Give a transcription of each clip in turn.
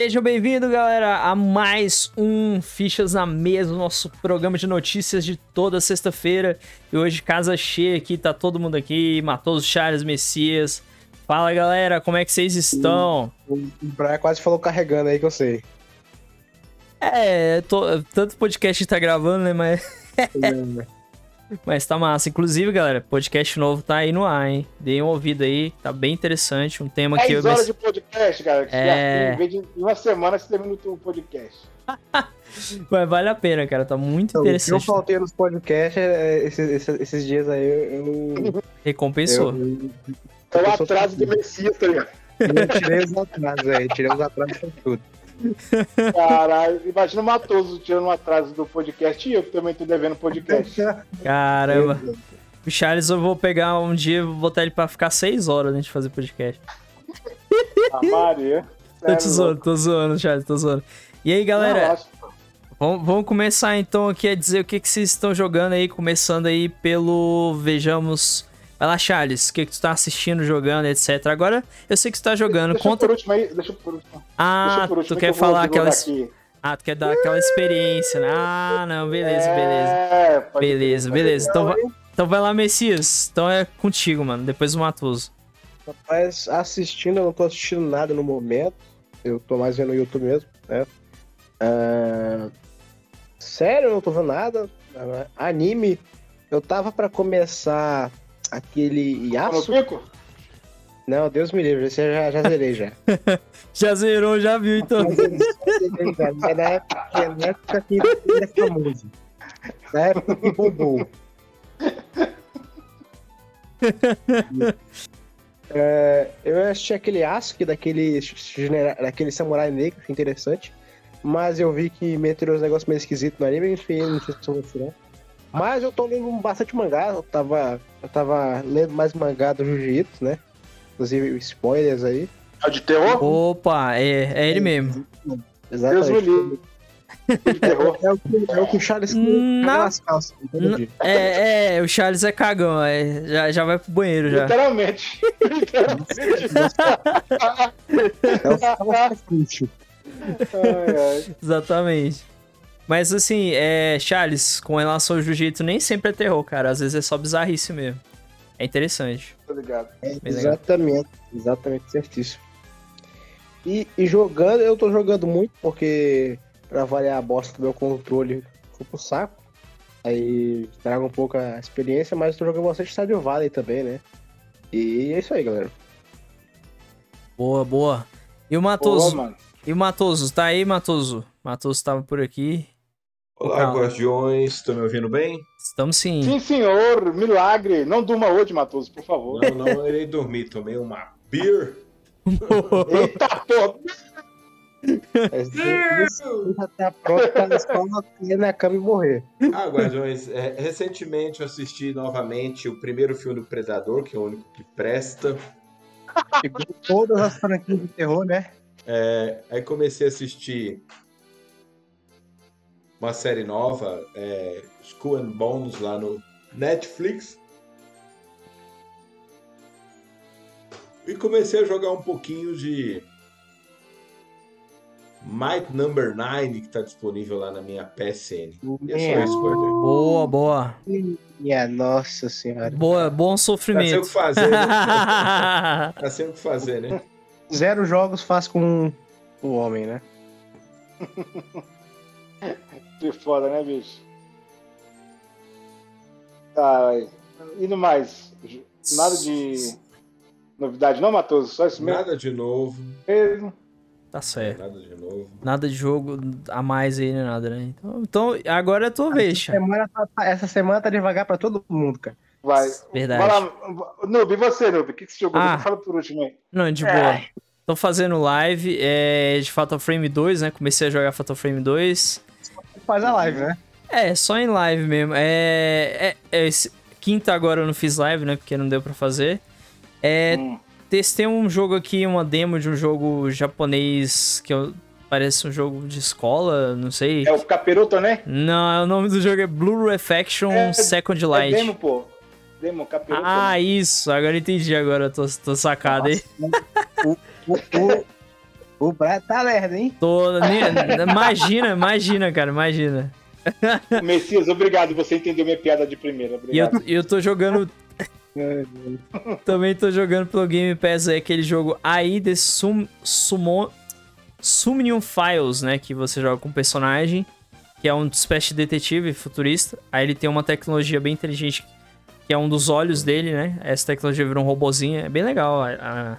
Sejam bem-vindos, galera, a mais um Fichas na Mesa, nosso programa de notícias de toda sexta-feira. E hoje, casa cheia aqui, tá todo mundo aqui, Matoso Charles Messias. Fala, galera, como é que vocês estão? O Brian quase falou carregando aí que eu sei. É, tô- tanto podcast tá gravando, né, mas... Mas tá massa. Inclusive, galera, podcast novo tá aí no ar, hein? Deem uma ouvida aí, tá bem interessante. Um tema que 10 eu... horas de podcast, cara. Que É. Em vez de em uma semana você termina o podcast. Mas vale a pena, cara, tá muito Então, o que eu interessante. faltei nos podcasts é, esses, esses, esses dias aí eu, Recompensou. eu, É o Eu sou atraso do Messias, tá ligado? eu tirei os atrasos aí, tirei os atrasos com tudo. Caralho, imagina o Matoso tirando um atraso do podcast e eu que também tô devendo podcast. Caramba. O Charles eu vou pegar um dia e vou botar ele pra ficar seis horas antes de fazer podcast. A Maria. Tô te zoando, tô zoando, Charles, tô zoando. E aí, galera, vamos, vamos começar então aqui a dizer o que, que vocês estão jogando aí, começando aí pelo Vejamos. Vai lá, Charles, o que, que tu tá assistindo, jogando, etc. Agora, eu sei que tu tá jogando. Deixa eu Conta. por último aí, deixa eu por último. Ah, por último tu que quer falar aquelas. aqui. Ah, tu quer dar aquela experiência, né? Ah, não, beleza, beleza. É, pode Beleza, beleza. Então, vai- então vai lá, Messias. Então é contigo, mano. Depois o Matoso. Rapaz, assistindo, eu não tô assistindo nada no momento. Eu tô mais vendo no YouTube mesmo, né? Ah, sério, eu não tô vendo nada. Ah, Anime, eu tava pra começar aquele Yasuo. Não, Deus me livre, esse eu já, já zerei já. Já zerou, já viu, então. Mas mas na época, na época que ele era famoso. Na época que bombou. É, eu assisti aquele Asuki daquele, daquele samurai negro, achei interessante. Mas eu vi que meteram uns negócios meio esquisitos no anime, enfim, não sei se eu vou tirar. Mas eu tô lendo bastante mangá, eu tava, eu tava lendo mais mangá do Jiu-Jitsu, né? Inclusive spoilers aí. É o de terror? Opa, é, é ele mesmo. Deus me livre. É o que, é o que o Charles Hum, caga não. nas calças. É, é, o Charles é cagão, é, já, já vai pro banheiro já. Literalmente. Literalmente. É o calça Ai, ai. Exatamente. Mas assim, é, Charles, com relação ao jiu-jitsu, nem sempre é terror, cara. Às vezes é só bizarrice mesmo. É interessante. Tô ligado. Legal. Exatamente, exatamente certíssimo. E, e jogando, eu tô jogando muito porque pra variar a bosta do meu controle foi pro saco. Aí traga um pouco a experiência, mas tô jogando bastante Stardew Valley também, né? E é isso aí, galera. Boa, boa. E o Boa, Matoso? mano. E o Matoso? Tá aí, Matoso? Matoso tava por aqui. Olá, Calma. guardiões, estão me ouvindo bem? Estamos sim. Sim, senhor. Milagre. Não durma hoje, Matoso, por favor. Não, não irei dormir, tomei uma beer. Eita porra. Isso já tá pronto pra escola cair na cama e morrer. Ah, guardiões, é, recentemente eu assisti novamente o primeiro filme do Predador, que é o único que presta. Igual todas as franquias de terror, né? É, aí comecei a assistir uma série nova, é, Skull and Bones, lá no Netflix. E comecei a jogar um pouquinho de Might Number 9, que está disponível lá na minha PSN. E é só isso, guardiões. Boa, boa. Minha nossa senhora. Boa, bom Tá sem o sofrimento. que fazer, né? Tá sem o que fazer, né? Zero jogos faz com o homem, né? Que foda, né, bicho? Ai. E no mais? Nada de novidade não, Matoso? Só isso mesmo? Nada de novo. mesmo? tá certo. Nada de novo. Nada de jogo a mais aí, nem nada, né? Então, então agora é a tua vez, Charles. Semana tá- tá- essa semana tá devagar pra todo mundo, cara. Vai. Verdade. Vai lá. Noob, e você, Noob? O que, que você jogou? Ah. Fala por último aí. Não, de boa. Tô fazendo live é, de Fatal Frame 2, né? Comecei a jogar Fatal Frame 2. Faz a live, né? É, só em live mesmo. É, é, é quinta agora eu não fiz live, né? Porque não deu pra fazer. É, Hum. testei um jogo aqui, uma demo de um jogo japonês que eu, parece um jogo de escola, não sei. É o Caperuto, né? Não, o nome do jogo é Blue Reflection É- Second É Light. demo, pô. Demo, Caperuto. ah, né? isso. Agora entendi agora. Tô, tô sacado aí. O, o, O Brad tá lerdo, hein? Tô, imagina, imagina, cara, imagina. Messias, obrigado, você entendeu minha piada de primeira. Obrigado. E eu, eu tô jogando. Também tô jogando pelo Game Pass aí aquele jogo AI The Sum, Summon, Sumnium Files, né? Que você joga com um personagem que é um espécie de detetive futurista. Aí ele tem uma tecnologia bem inteligente, que é um dos olhos dele, né? Essa tecnologia virou um robozinho. É bem legal a, a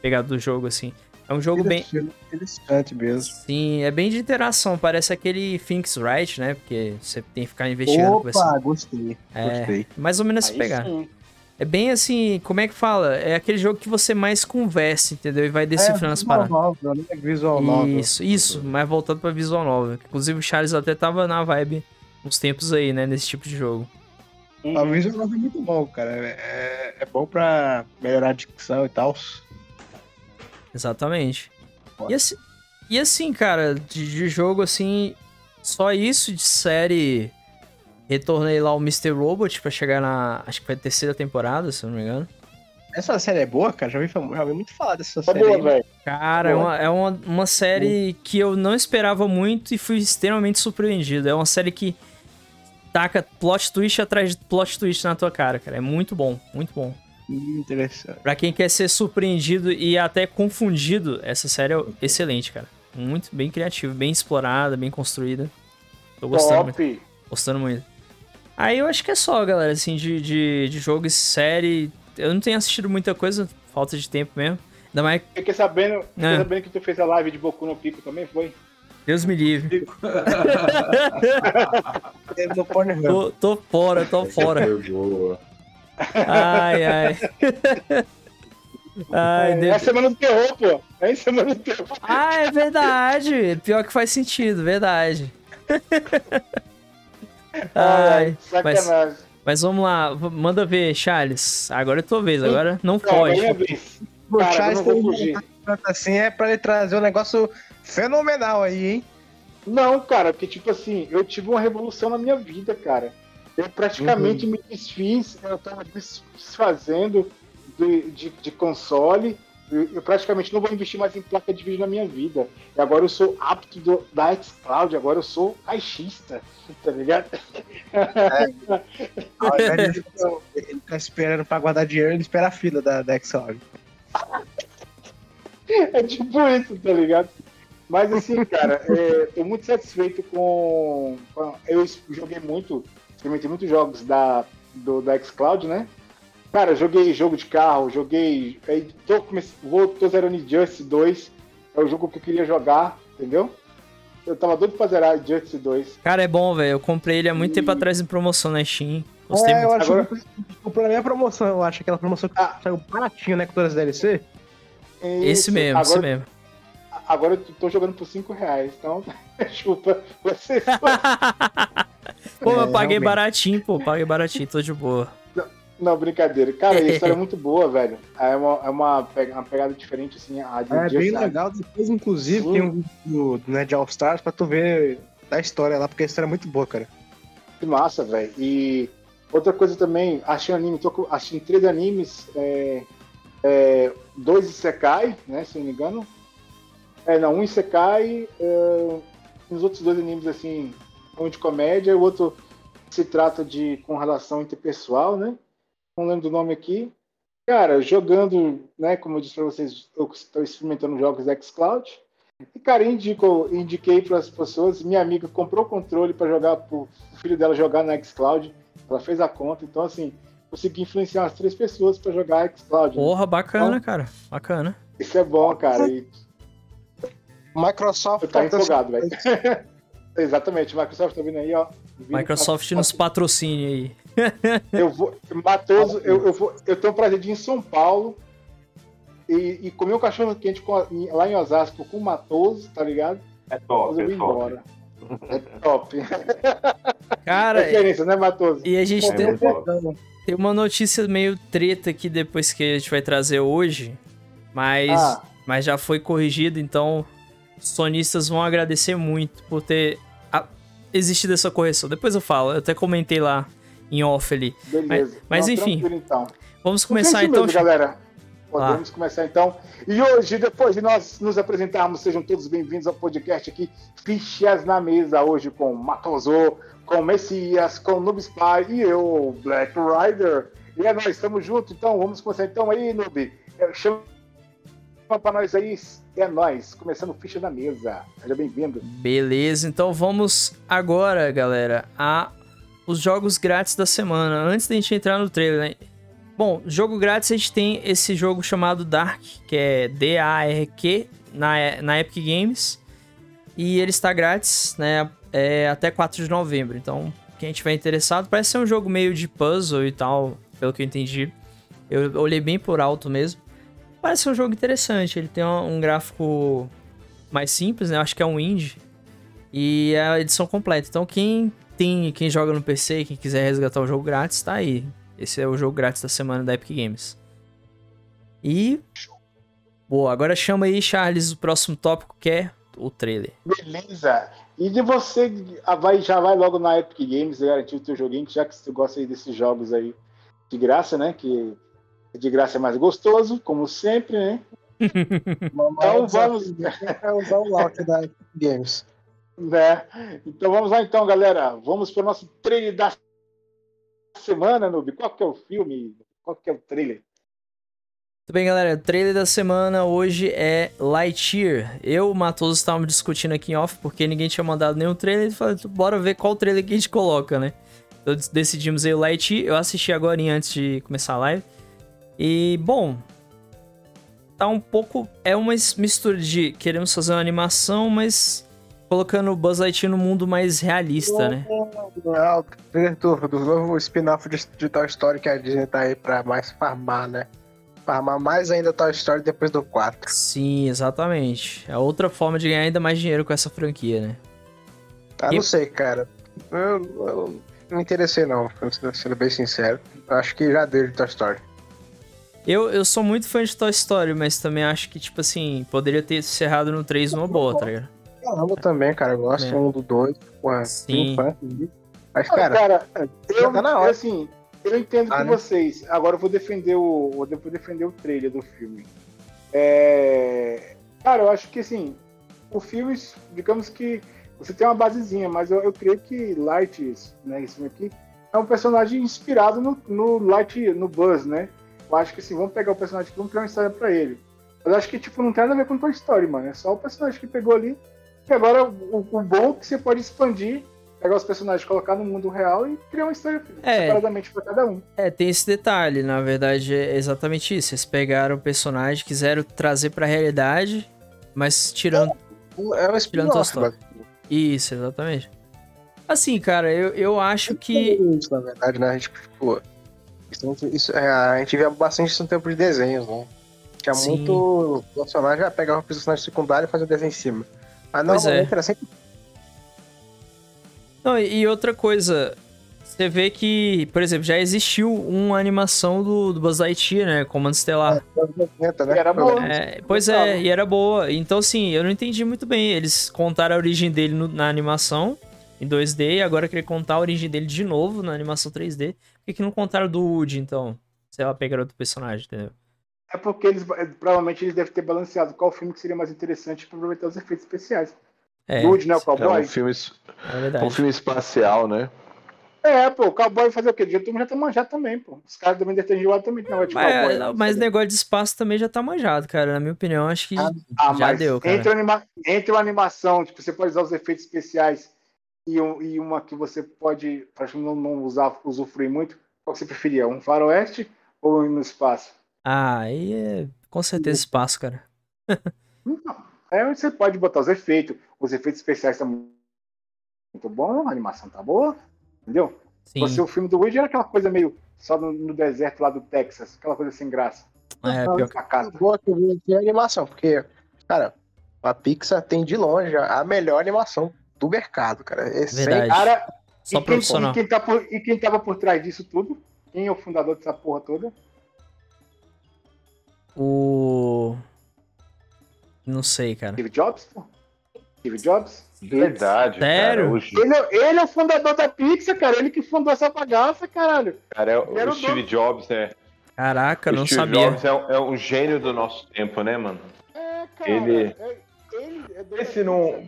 pegada do jogo, assim. É um jogo bem. Interessante mesmo. Sim, é bem de interação. Parece aquele Thinks Right, né? Porque você tem que ficar investigando. Opa, gostei. É, gostei. Mais ou menos se pegar. Sim. É bem assim, como é que fala? É aquele jogo que você mais conversa, entendeu? E vai decifrando é, as paradas. Novel, né? Visual novel. Isso, isso, mais voltado pra visual novel. Inclusive o Charles até tava na vibe uns tempos aí, né? Nesse tipo de jogo. A visual novel é muito bom, cara. É, é bom pra melhorar a dicção e tal. Exatamente. E assim, e assim, cara, de, de, jogo assim, só isso de série. Retornei lá o Mr. Robot pra chegar na. Acho que foi a terceira temporada, se eu não me engano. Essa série é boa, cara? Já ouvi, já ouvi muito falar dessa é série. Boa, velho. Cara, é uma, é uma, uma série que eu não esperava muito e fui extremamente surpreendido. É uma série que taca plot twist atrás de plot twist na tua cara, cara. É muito bom, muito bom. Interessante. Pra quem quer ser surpreendido e até confundido, essa série é excelente, cara. Muito bem criativa, bem explorada, bem construída. Tô gostando Top. muito. Gostando muito. Aí eu acho que é só, galera, assim, de, de, de jogo e série. Eu não tenho assistido muita coisa, falta de tempo mesmo. Ainda mais. Fiquei sabendo, fiquei é. sabendo que tu fez a live de Boku no Pico também, foi? Deus me livre. tô, tô fora, tô fora. Ai, ai. ai é, é a semana do terror, pô. É a semana do terror. Ah, é verdade. Pior que faz sentido, verdade. ai, mas, mas vamos lá, manda ver, Charles. Agora é tua vez, agora não foge. É vez. O Charles assim é pra ele trazer um negócio fenomenal aí, hein? Não, cara, porque tipo assim, eu tive uma revolução na minha vida, cara. Eu praticamente uhum. me desfiz, eu estava desfazendo de, de, de console. Eu, eu, praticamente não vou investir mais em placa de vídeo na minha vida. E agora eu sou apto do, da xCloud, agora eu sou caixista, tá ligado? É. ele tá esperando pra guardar dinheiro, ele espera a fila da, da xCloud. É tipo isso, tá ligado? Mas assim, cara, é, tô muito satisfeito com. Eu joguei muito experimentei muitos jogos da, do, da xCloud, né? Cara, joguei jogo de carro, joguei. Aí tô, vou, tô zerando Injustice 2. É o jogo que eu queria jogar, entendeu? Eu tava doido pra zerar Injustice 2. Cara, é bom, velho. Eu comprei ele há muito e... tempo atrás em promoção na Steam. Gostei é, muito. eu acho Agora... que comprei a minha promoção, eu acho. Aquela promoção que ah. saiu baratinho, né? Com todas as DLC. Esse mesmo, Agora... esse mesmo. Agora eu tô jogando por 5 reais, então chupa vocês. pô, eu é, paguei realmente. baratinho, pô, paguei baratinho, tô de boa. Não, brincadeira. Cara, a história é muito boa, velho. É uma, é uma, uma pegada diferente, assim. A de, é bem legal. Depois, inclusive, Sim. tem um vídeo né, de All Stars pra tu ver a história lá, porque a história é muito boa, cara. Que massa, velho. E outra coisa também, achei anime, tô achei três animes, é, é, dois Isekai, né, se não me engano. É, não, um Isekai, é, os outros dois animes, assim, um de comédia, o outro se trata de com relação interpessoal, né? Não lembro do nome aqui. Cara, jogando, né, como eu disse para vocês, eu estou experimentando jogos xCloud. E, cara, indico, indiquei para as pessoas, minha amiga comprou o controle para jogar, para o filho dela jogar no xCloud. Ela fez a conta, então, assim, consegui influenciar as três pessoas para jogar xCloud. Né? Porra, bacana, então, cara. Bacana. Isso é bom, cara. E... Microsoft tá empolgado, velho. Exatamente, Microsoft tá vindo aí, ó. Microsoft nos patrocine aí. eu vou, Matoso, eu, eu, vou, eu tenho o prazer de ir em São Paulo e, e comer um cachorro quente com, lá em Osasco com o Matoso, tá ligado? É top, é top. Embora. É top. Cara, Referência, né, Matoso? E a gente é tem, tem uma notícia meio treta aqui depois que a gente vai trazer hoje, mas, ah. mas já foi corrigido, então sonistas vão agradecer muito por ter existido essa correção. Depois eu falo, eu até comentei lá em off ali. Beleza. Mas, mas enfim, então. vamos começar então. Mesmo, galera. Podemos ah. começar então. E hoje, depois de nós nos apresentarmos, sejam todos bem-vindos ao podcast aqui, Fichas na Mesa, hoje com Matoso, com Messias, com Noob Spy e eu, Black Rider. E é nós, estamos juntos, então vamos começar então aí, Noob. É, chama pra nós aí, é nós, começando Ficha na Mesa. Seja bem-vindo. Beleza, então vamos agora, galera, a os jogos grátis da semana. Antes da gente entrar no trailer, né? Bom, jogo grátis a gente tem esse jogo chamado Dark, que é D-A-R-Q, na, na Epic Games. E ele está grátis, né? É, até 4 de novembro. Então, quem tiver interessado, parece ser um jogo meio de puzzle e tal, pelo que eu entendi. Eu olhei bem por alto mesmo. Parece um jogo interessante. Ele tem um, um gráfico mais simples, né? Eu acho que é um indie. E é a edição completa. Então, quem tem, quem joga no PC, quem quiser resgatar o jogo grátis, tá aí. Esse é o jogo grátis da semana da Epic Games. E. Boa, agora chama aí, Charles, o próximo tópico que é o trailer. Beleza. E de você ah, vai, já vai logo na Epic Games garantir o teu joguinho, já que você gosta aí desses jogos aí de graça, né? Que de graça é mais gostoso, como sempre, né? então vamos. É usar o lock da Games. Né? Então vamos lá então, galera. Vamos para o nosso trailer da semana, Noob? Qual que é o filme? Qual que é o trailer? Tudo bem, galera? O trailer da semana hoje é Lightyear. Eu e o Matoso estávamos discutindo aqui em off porque ninguém tinha mandado nenhum trailer. E falei, bora ver qual trailer que a gente coloca, né? Então decidimos aí o Lightyear. Eu assisti agora antes de começar a live. E, bom, tá um pouco. É uma mistura de queremos fazer uma animação, mas colocando o Buzz Lightyear no mundo mais realista, né? Não, do, do novo spin-off de, Toy Story que a Disney tá aí pra mais farmar, né? Farmar mais ainda Toy Story depois do 4. Sim, exatamente. É outra forma de ganhar ainda mais dinheiro com essa franquia, né? Ah, e... não sei, cara. Eu, eu, não me interessei não, sendo bem sincero. Acho que já deu de Toy Story. Eu, eu sou muito fã de Toy Story, mas também acho que, tipo assim, poderia ter encerrado no 3 numa boa, tá ligado? caramba também, cara. Eu gosto é. um do dois. Porra, Sim. Mas, cara, cara eu, tá na hora. assim, eu entendo ah, com né? vocês. Agora eu vou defender o. Vou defender o trailer do filme. É... Cara, eu acho que assim, o filme, digamos que você tem uma basezinha, mas eu, eu creio que Light, né, esse filme aqui, é um personagem inspirado no, no Light, no Buzz, né? Eu acho que assim, vamos pegar o personagem aqui, vamos criar uma história pra ele. Mas eu acho que, tipo, não tem nada a ver com Toy Story, mano. É só o personagem que pegou ali e agora o, o bom é que você pode expandir pegar os personagens, colocar no mundo real e criar uma história é, separadamente para cada um. É, tem esse detalhe, na verdade é exatamente isso. Eles pegaram o personagem, quiseram trazer para a realidade, mas tirando. É, é um tirando a Isso, exatamente. Assim, cara, eu, eu acho que. Isso, na verdade, né? A gente, tipo, isso, isso, é, a gente via bastante isso no tempo de desenhos, né? Tinha Sim. muito personagem, ah, pegava o personagem secundário e fazia o desenho em cima. Mas normalmente é. era sempre. Não, e outra coisa, você vê que, por exemplo, já existiu uma animação do, do Buzz Lightyear, né? Comando Estelar. É, né? E era boa. É, pois é, e era boa. Então, assim, eu não entendi muito bem. Eles contaram a origem dele no, na animação em 2D e agora querer contar a origem dele de novo na animação 3D. Por que, que não contaram do Woody, então? Sei lá, pegaram outro personagem, entendeu? É porque eles provavelmente eles devem ter balanceado qual filme que seria mais interessante para aproveitar os efeitos especiais. É, Dude, né? O Cowboy. É um filme, é um filme espacial, né? É, pô, o cowboy fazer o quê? Já, já tá manjado também, pô. Os caras também devem ter enjoado também não de mas, cowboy. Né? Mas negócio de espaço também já tá manjado, cara. Na minha opinião, acho que ah, já deu, cara. Entre, anima entre uma animação, tipo, você pode usar os efeitos especiais e, e uma que você pode, acho não, não usar, usufruir muito, qual você preferia? Um faroeste ou no espaço? Ah, aí é com certeza espaço, cara. Não, é onde você pode botar os efeitos. Os efeitos especiais estão muito bons, a animação tá boa, entendeu? Sim. Você, o filme do Woody era aquela coisa meio só no, no, deserto lá do Texas, aquela coisa sem graça. É, pior que... Boa que a animação, porque, cara, a Pixar tem de longe a melhor animação do mercado, cara. Esse Verdade. Cara, Só e, quem, e, quem tá por, e quem tava por trás disso tudo? Quem é o fundador dessa porra toda? O. Não sei, cara. Steve Jobs? Steve Jobs? Verdade. Sério? Cara, ele, é, ele, é o fundador da Pixar, cara. Ele que fundou essa bagaça, caralho. Cara, é o, o Steve Jobs, né? Caraca, o não Steve sabia. Jobs é, um, é um gênio do nosso tempo, né, mano? É, cara. Ele. É, ele é Pense num.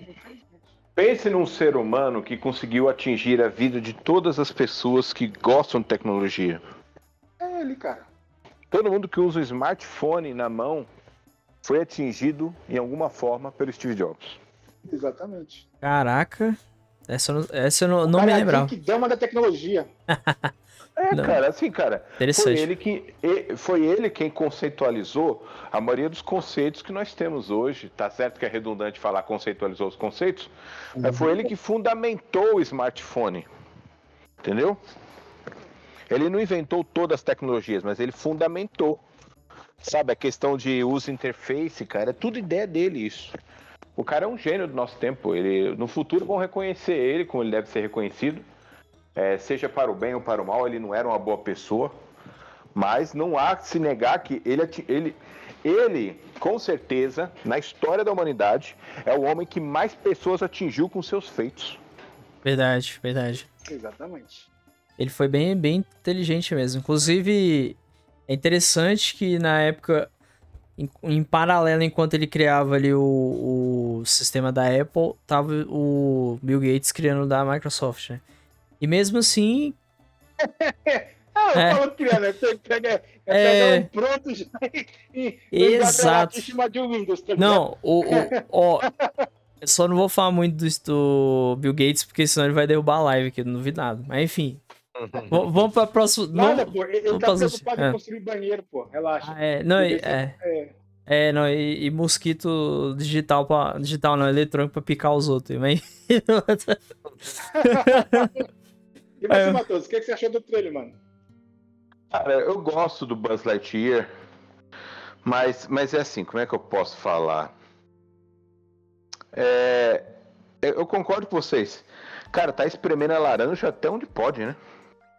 Pense num ser humano que conseguiu atingir a vida de todas as pessoas que gostam de tecnologia. É ele, cara. Todo mundo que usa o smartphone na mão foi atingido em alguma forma pelo Steve Jobs. Exatamente. Caraca, essa, essa eu não, não me lembrava. que dama da tecnologia. É, não. cara, assim, cara, foi ele, que, foi ele quem conceitualizou a maioria dos conceitos que nós temos hoje. Tá certo que é redundante falar conceitualizou os conceitos, uhum. mas foi ele que fundamentou o smartphone. Entendeu? Ele não inventou todas as tecnologias, mas ele fundamentou. Sabe, a questão de uso interface, cara, é tudo ideia dele isso. O cara é um gênio do nosso tempo. Ele, no futuro vão reconhecer ele como ele deve ser reconhecido. É, seja para o bem ou para o mal, ele não era uma boa pessoa. Mas não há que se negar que ele, ele, ele, com certeza, na história da humanidade, é o homem que mais pessoas atingiu com seus feitos. Verdade, verdade. Exatamente. Ele foi bem, bem inteligente mesmo. Inclusive, é interessante que na época em, em, paralelo, enquanto ele criava ali o, o sistema da Apple, tava o Bill Gates criando da Microsoft, né? E mesmo assim. ah, eu é. falo criando, né? pega, é... um pronto já e, Exato. de um Windows, tá Não, o, o, ó, eu só não vou falar muito do, do Bill Gates, porque senão ele vai derrubar a live aqui, não duvido nada. Mas enfim, Vamos pra próxima. Nada, pô. Ele tá preocupado é. em construir banheiro, pô. Relaxa. Ah, é. Não, é, é. É, não, e, e, mosquito digital pra. Digital não, eletrônico pra picar os outros. Mas... e você, é. Matheus, o que, que você achou do trailer, mano? Cara, eu gosto do Buzz Lightyear, mas, mas é assim, como é que eu posso falar? É, eu concordo com vocês. Cara, tá espremendo a laranja até onde pode, né?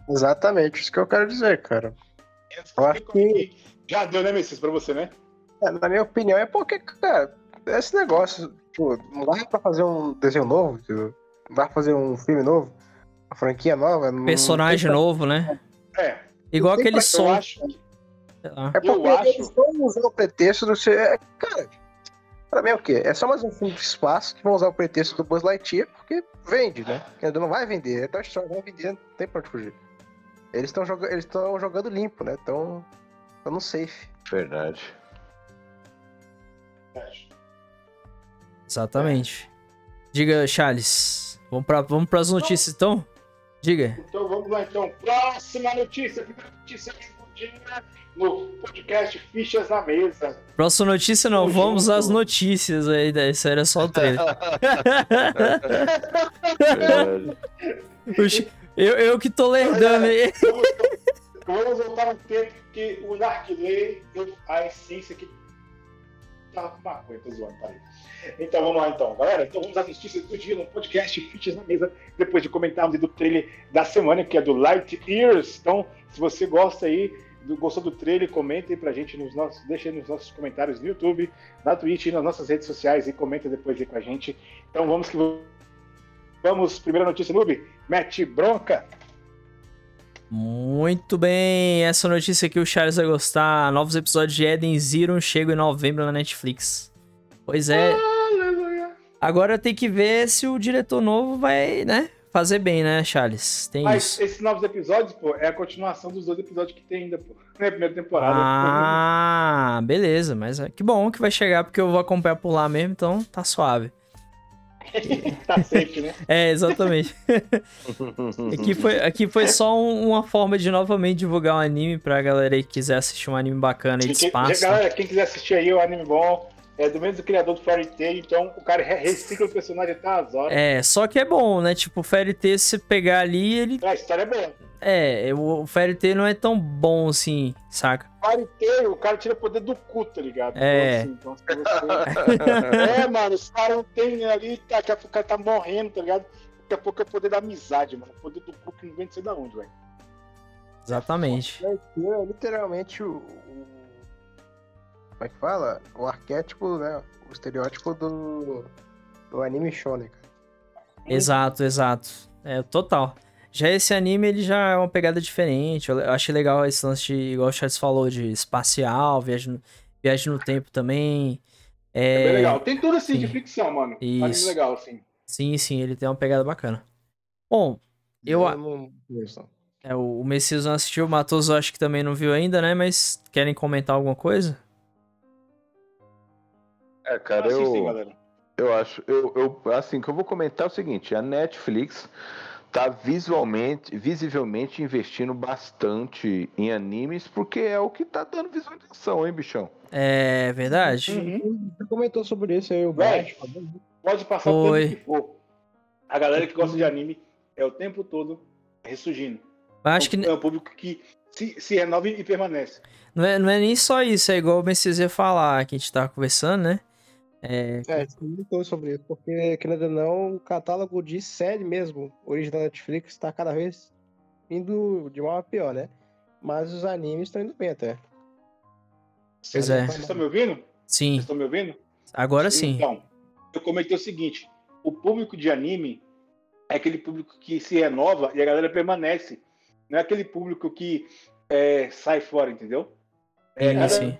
Exatamente, isso que eu quero dizer, cara. Eu acho que. Já deu, né, Messias, pra você, né? É, na minha opinião, é porque, cara, esse negócio, tipo, não dá pra fazer um desenho novo, tipo, não dá pra fazer um filme novo, uma franquia nova. Personagem pra... novo, né? É. Igual aquele som. Acho... É porque eu acho... eles vão usar o pretexto do ser. É, cara, pra mim é o quê? É só mais um filme de espaço que vão usar o pretexto do Buzz Lightyear, porque vende, né? Que ainda não vai vender. É tão história, vai vender, não tem pra onde fugir. Eles estão joga eles jogando limpo, né? Estão no safe. Verdade. Exatamente. Diga, Charles. Vamos para vamos as notícias então? Diga. Então vamos lá então. Próxima notícia. Notícia no podcast Fichas na Mesa. Próxima notícia não, vamos às notícias aí. Isso era só o trailer. Eu, eu que tô lerdando aí. Vamos, voltar no tempo que o narguilé deu a essência que com maconha, tô zoando, parei. Então vamos lá então, galera. Então vamos às notícias do dia no podcast Fichas na Mesa, depois de comentarmos do trailer da semana, que é do Light Years. Então, se você gosta aí, gostou do trailer, comenta aí pra gente nos nossos. Deixa aí nos nossos comentários no YouTube, na Twitch e nas nossas redes sociais e comenta depois aí com a gente. Então vamos que Vamos, primeira notícia, Noob. Mete bronca. Muito bem, essa notícia aqui o Charles vai gostar. Novos episódios de Eden Zero chegam em novembro na Netflix. Pois é. Agora tem que ver se o diretor novo vai, né, fazer bem, né, Charles? Tem Mas isso. esses novos episódios, pô, é a continuação dos dois episódios que tem ainda, pô. Na primeira temporada. Ah, beleza. Mas é, que bom que vai chegar, porque eu vou acompanhar por lá mesmo, então tá suave. tá safe, né? É, exatamente. aqui, foi, aqui foi só um, uma forma de novamente divulgar um anime pra galera aí que quiser assistir um anime bacana aí de espaço. Galera, quem quiser assistir aí o um anime bom, é do mesmo criador do Fairy Tail, então o cara recicla o personagem até as horas. É, só que é bom, né? Tipo, o Fairy Tail, se pegar ali, ele. É, a história é boa. É, o Fairy Tail não é tão bom assim, saca? Tail, o cara tira poder do cu, tá ligado? É. Então, assim, então, você... é, mano, os caras não tem ali, tá, daqui a pouco o cara tá morrendo, tá ligado? Daqui a pouco é o poder da amizade, mano. O poder do cu que não vem de sei da onde, velho. Exatamente. É, é literalmente o, o. Como é que fala? O arquétipo, né? O estereótipo do. Do anime shonen, cara. Exato, exato. É, total. Já esse anime, ele já é uma pegada diferente. Eu achei legal esse lance de, igual o Charles falou, de espacial, viagem no, viagem no tempo também. É, é bem legal. Tem tudo assim sim. de ficção, mano. Isso. Anime legal, assim. Sim, sim, ele tem uma pegada bacana. Bom, eu. eu não... É, o Messias não assistiu, o Matoso acho que também não viu ainda, né? Mas querem comentar alguma coisa? É, cara, eu. eu acho. Eu, eu, assim, que eu vou comentar é o seguinte: a Netflix tá visualmente, visivelmente investindo bastante em animes, porque é o que tá dando visualização, hein, bichão? É verdade. Uhum. Você comentou sobre isso aí, o Baixo. Pode passar o tempo que for. A galera que gosta de anime é o tempo todo ressurgindo. Acho que... É um público que se, se renova e permanece. Não é, não é nem só isso, é igual o Messias ia falar, que a gente tava conversando, né? É, é comentou sobre isso, porque, querendo ou não, o catálogo de série mesmo, original da Netflix, está cada vez indo de mal a pior, né? Mas os animes estão indo bem até. Pois é. Vocês estão me ouvindo? Sim. Vocês estão me ouvindo? Agora sim. Então, eu comentei o seguinte: o público de anime é aquele público que se renova e a galera permanece. Não é aquele público que é, sai fora, entendeu? É, sim, sim.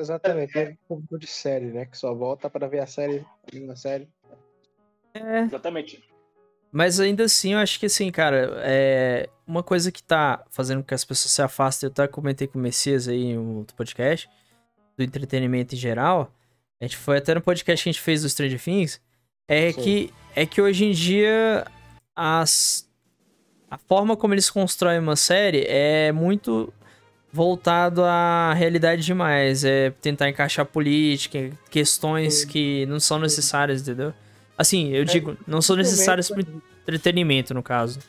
Exatamente, é, é público de série, né? Que só volta para ver a série na série. É. Exatamente. Mas ainda assim, eu acho que assim, cara, é uma coisa que tá fazendo com que as pessoas se afastem, eu até comentei com o Messias aí em um outro podcast, do entretenimento em geral. A gente foi até no podcast que a gente fez do Stranger Things. É que, é que hoje em dia as, a forma como eles constroem uma série é muito voltado à realidade demais. É tentar encaixar política, questões que não são necessárias, entendeu? Assim, eu é, digo, não são necessárias para entretenimento, no caso.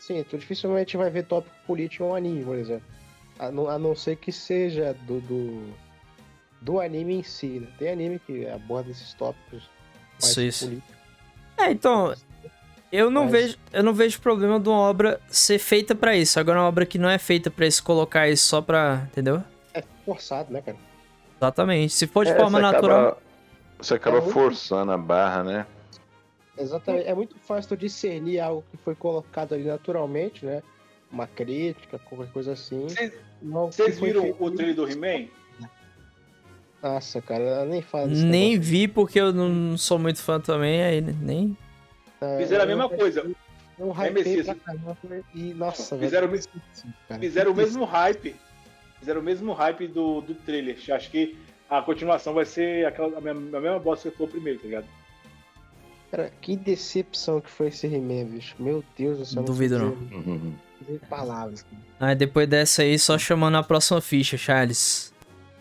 Sim, tu dificilmente vai ver tópico político em um anime, por exemplo. A não, a não ser que seja do, do, do, anime em si. Né? Tem anime que aborda esses tópicos mais isso, isso. políticos. É, então, eu não, Mas... vejo, eu não vejo problema de uma obra ser feita para isso. Agora, uma obra que não é feita para isso, colocar isso só pra. Entendeu? É forçado, né, cara? Exatamente. Se for de é, forma você natural. Acaba, você acaba é forçando muito... a barra, né? Exatamente. É muito fácil discernir algo que foi colocado ali naturalmente, né? Uma crítica, qualquer coisa assim. Vocês viram o trailer do He-Man? Nossa, cara, eu nem falo Nem negócio. vi porque eu não sou muito fã também, aí nem é, fizeram a mesma coisa. Eu hypei pra caramba e, nossa, fizeram, velho, o, fizeram o mesmo hype. Fizeram o mesmo hype do, do trailer. Acho que a continuação vai ser aquela, a, mesma, a mesma bosta que foi o primeiro, tá ligado? Cara, que decepção que foi esse He-Man, bicho. Meu Deus do céu. Não duvido não. Uhum. palavras. Ah, depois dessa aí, só chamando a próxima ficha, Charles.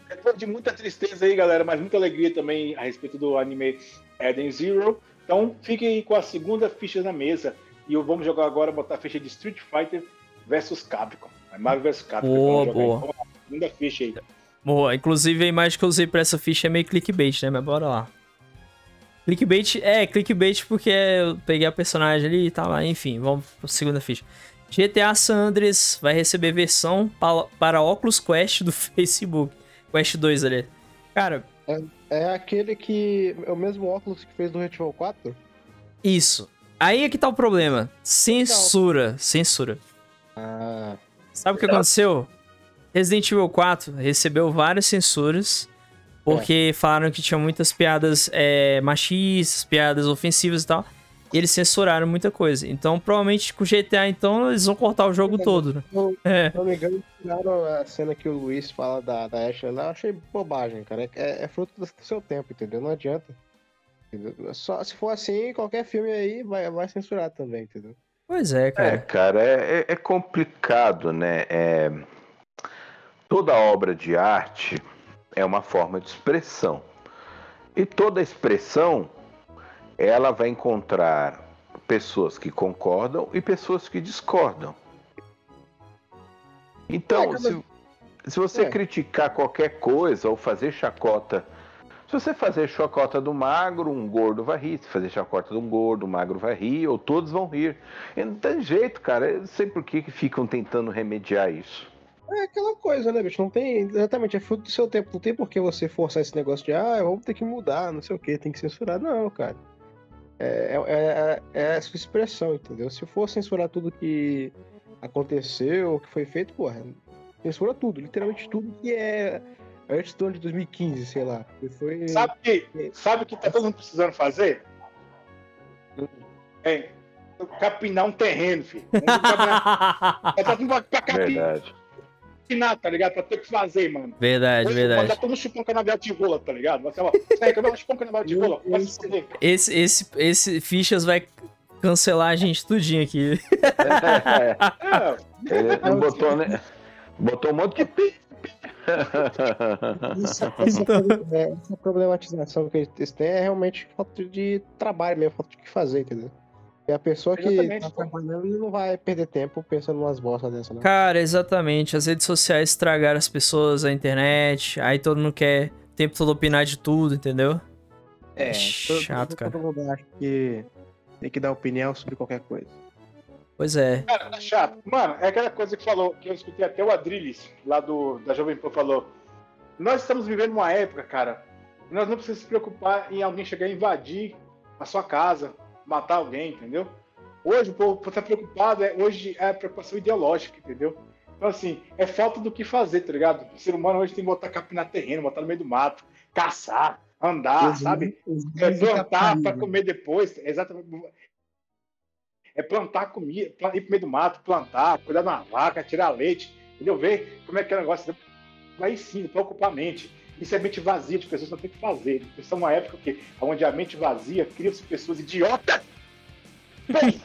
É de muita tristeza aí, galera, mas muita alegria também a respeito do anime Eden Zero. Então fiquem com a segunda ficha na mesa. E vamos jogar agora, botar a ficha de Street Fighter versus Capcom. Marvel vs Capcom. Boa, boa. segunda ficha aí. Boa, inclusive a imagem que eu usei pra essa ficha é meio clickbait, né? Mas bora lá. Clickbait, é, clickbait porque eu peguei a personagem ali e tal, lá, enfim, vamos pra segunda ficha. GTA San Andreas vai receber versão para, para Oculus Quest do Facebook. Quest 2 ali. Cara, é, é aquele que. É o mesmo óculos que fez do Resident Evil 4? Isso. Aí é que tá o problema. Censura. Não. Censura. Ah. Sabe o que aconteceu? Resident Evil 4 recebeu várias censuras. Porque é. falaram que tinha muitas piadas é, machistas, piadas ofensivas e tal. E eles censuraram muita coisa. Então, provavelmente com o GTA, então, eles vão cortar o jogo todo, né? Não, é. não me engano, tiraram a cena que o Luiz fala da, da Ashley lá. Eu achei bobagem, cara. É, é, fruto do seu tempo, entendeu? Não adianta. Entendeu? Só, se for assim, qualquer filme aí vai, vai censurar também, entendeu? Pois é, cara. É, cara, é, é, é complicado, né? É... Toda obra de arte é uma forma de expressão. E toda expressão ela vai encontrar pessoas que concordam e pessoas que discordam. Então, é, se, se você é. criticar qualquer coisa ou fazer chacota, se você fazer chacota do magro, um gordo vai rir. Se fazer chacota de um gordo, um magro vai rir, ou todos vão rir. E não tem jeito, cara. Eu não sei por que, que ficam tentando remediar isso. É aquela coisa, né, bicho? Não tem. Exatamente, é fruto do seu tempo. Não tem por que você forçar esse negócio de, ah, vamos ter que mudar, não sei o que, tem que censurar. Não, cara. é, é, é, é a sua expressão, entendeu? Se for censurar tudo que aconteceu, que foi feito, porra, censura tudo, literalmente tudo que é antes do ano de 2015, sei lá. Foi... Sabe que, sabe que tá todo mundo precisando fazer? É, capinar um terreno, filho. Capinar... é mundo pra capinar. Verdade. Capinar, tá ligado? Pra ter que fazer, mano. Verdade, Hoje, verdade. Todo chupando canavial de rola, tá ligado? Você, vai canavial de rola. Esse, esse, esse Fichas vai cancelar a gente tudinho aqui. É, ele não botou, né? Botou um monte de pi. Essa, essa, essa, problematização que eles têm é realmente falta de trabalho mesmo, falta de que fazer, entendeu? E a pessoa que exatamente. tá trabalhando não vai perder tempo pensando umas bostas dessa, né? Cara, exatamente. As redes sociais estragaram as pessoas, a internet, aí todo mundo quer o tempo todo opinar de tudo, entendeu? É, é chato, todo, cara. Todo mundo acha que tem que dar opinião sobre qualquer coisa. Pois é. Cara, tá chato. Mano, é aquela coisa que falou, que eu escutei até o Adriles, lá do, da Jovem Pan, falou. Nós estamos vivendo uma época, cara, nós não precisamos se preocupar em alguém chegar e invadir a sua casa, matar alguém, entendeu? Hoje o povo tá preocupado, é, hoje é preocupação ideológica, entendeu? Então, assim, é falta do que fazer, tá ligado? O ser humano hoje tem que botar capinar terreno, botar no meio do mato, caçar, andar, sabe? É plantar para comer depois. Exatamente. É plantar comida, ir pro meio do mato, plantar, cuidar de uma vaca, tirar leite, entendeu? Ver como é que é o negócio. Vai sim, para ocupar a mente. Isso é mente vazia de pessoas não tem que fazer. Isso é uma época que, onde a mente vazia cria-se pessoas idiotas.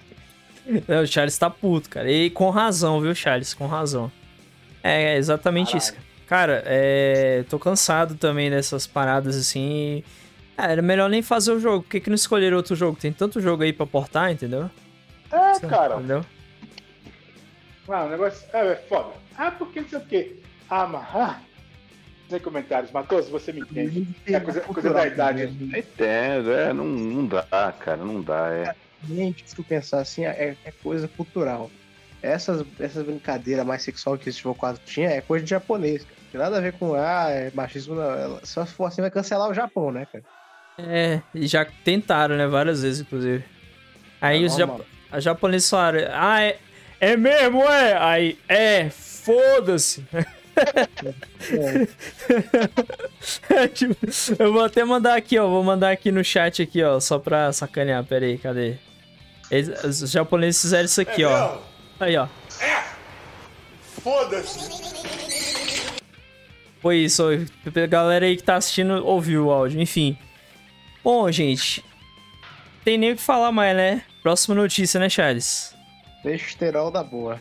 o Charles tá puto, cara. E com razão, viu, Charles? Com razão. É, é exatamente Caralho. isso, cara. Cara, é... tô cansado também dessas paradas assim. É, era melhor nem fazer o jogo. Por que, que não escolher outro jogo? Tem tanto jogo aí pra portar, entendeu? É, Você cara. Entendeu? Ah, o negócio é, é foda. Ah, porque não sei o quê. Ah, mas. Ah. Sem comentários. Matheus, você me entende. É coisa, coisa da idade. Entendo, é, não, não dá, cara, não dá. É. Gente, se tu pensar assim, é, é coisa cultural. Essas, essas brincadeiras mais sexual que esse jogo quase tinha é coisa de japonês, cara. Tem nada a ver com, ah, é machismo, não. Só se for assim, vai cancelar o Japão, né, cara? É, já tentaram, né, várias vezes, inclusive. Aí é os jap a japoneses falaram, ah, é, é mesmo, é? Aí, é, foda-se. É. tipo, eu vou até mandar aqui, ó. Vou mandar aqui no chat aqui, ó. Só pra sacanear. Pera aí, cadê? Eles, os japoneses fizeram isso aqui, é ó. Aí, ó. É! Foda-se! Foi isso. A galera aí que tá assistindo ouviu o áudio. Enfim. Bom, gente. Tem nem o que falar mais, né? Próxima notícia, né, Charles? Besterol da boa.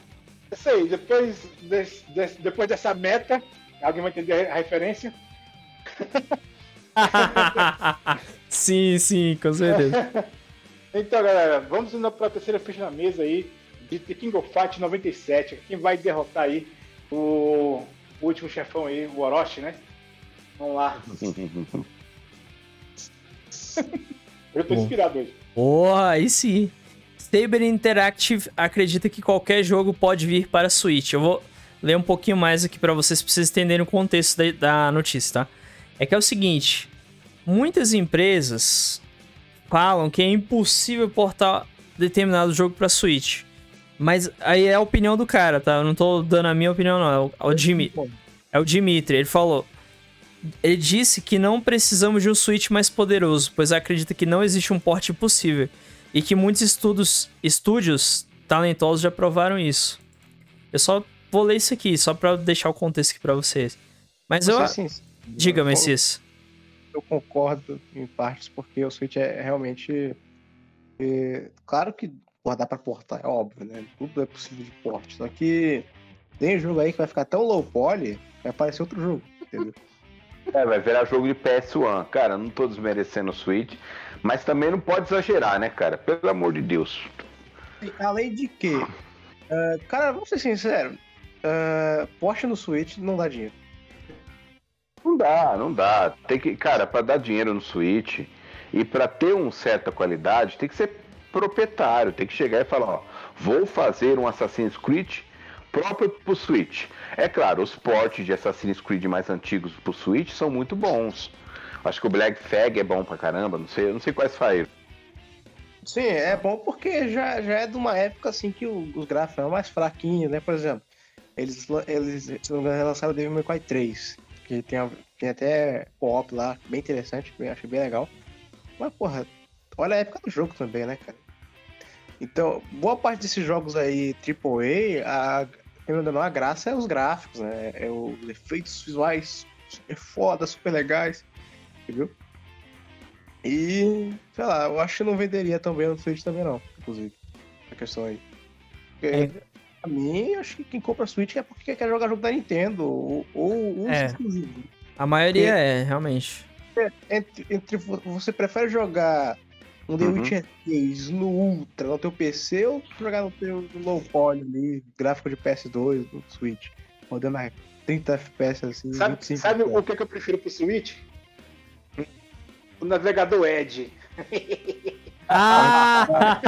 Isso aí, depois, desse, desse, depois dessa meta, alguém vai entender a referência? sim, sim, com certeza. então, galera, vamos indo para a terceira ficha na mesa aí de The King of Fight 97. Quem vai derrotar aí o, o último chefão aí, o Orochi, né? Vamos lá. Eu tô inspirado hoje. Porra, aí sim. Saber Interactive acredita que qualquer jogo pode vir para Switch. Eu vou ler um pouquinho mais aqui para vocês, pra vocês entenderem o contexto da, da notícia, tá? É que é o seguinte: muitas empresas falam que é impossível portar determinado jogo para Switch. Mas aí é a opinião do cara, tá? Eu não tô dando a minha opinião, não. É o, é o, Jimmy, é o Dimitri. Ele falou. Ele disse que não precisamos de um Switch mais poderoso, pois acredita que não existe um porte possível e que muitos estudos, estúdios talentosos já provaram isso. Eu só vou ler isso aqui, só para deixar o contexto aqui pra vocês. Mas eu. Assim, Diga, Messias. Eu concordo em partes, porque o Switch é realmente. É, claro que pô, dá pra portar, é óbvio, né? Tudo é possível de porte. Só que tem jogo aí que vai ficar tão low poly, vai aparecer outro jogo, entendeu? É, vai virar jogo de PS1. Cara, não tô desmerecendo o Switch. Mas também não pode exagerar, né, cara? Pelo amor de Deus. Além de que, uh, cara, vamos ser sinceros, uh, Porsche no Switch não dá dinheiro. Não dá, não dá. Tem que, cara, para dar dinheiro no Switch e para ter uma certa qualidade, tem que ser proprietário, tem que chegar e falar, ó, vou fazer um Assassin's Creed próprio pro Switch. É claro, os portes de Assassin's Creed mais antigos pro Switch são muito bons. Acho que o Black Flag é bom pra caramba, não sei, não sei quais saíram. Sim, é bom porque já, já é de uma época assim que o, os gráficos eram mais fraquinhos, né? Por exemplo, eles, eles lançaram o Devil May Cry 3, que tem, tem até co-op lá, bem interessante, bem, achei bem legal. Mas, porra, olha a época do jogo também, né, cara? Então, boa parte desses jogos aí, AAA, a, ainda não, a graça é os gráficos, né? É os efeitos visuais super foda, super legais, entendeu? E, sei lá, eu acho que não venderia tão bem no Switch também não, inclusive, a questão aí. Porque, é. pra mim, acho que quem compra Switch é porque quer jogar jogo da Nintendo, ou, ou é. exclusivo. A maioria é, é realmente. É, entre, entre, você prefere jogar um The uhum. Witcher 3 no Ultra, no teu PC, ou jogar no teu low poly ali, gráfico de PS2, no Switch, rodando a 30 FPS assim. Sabe, sabe o que, que eu prefiro pro Switch? O navegador Edge. Ah!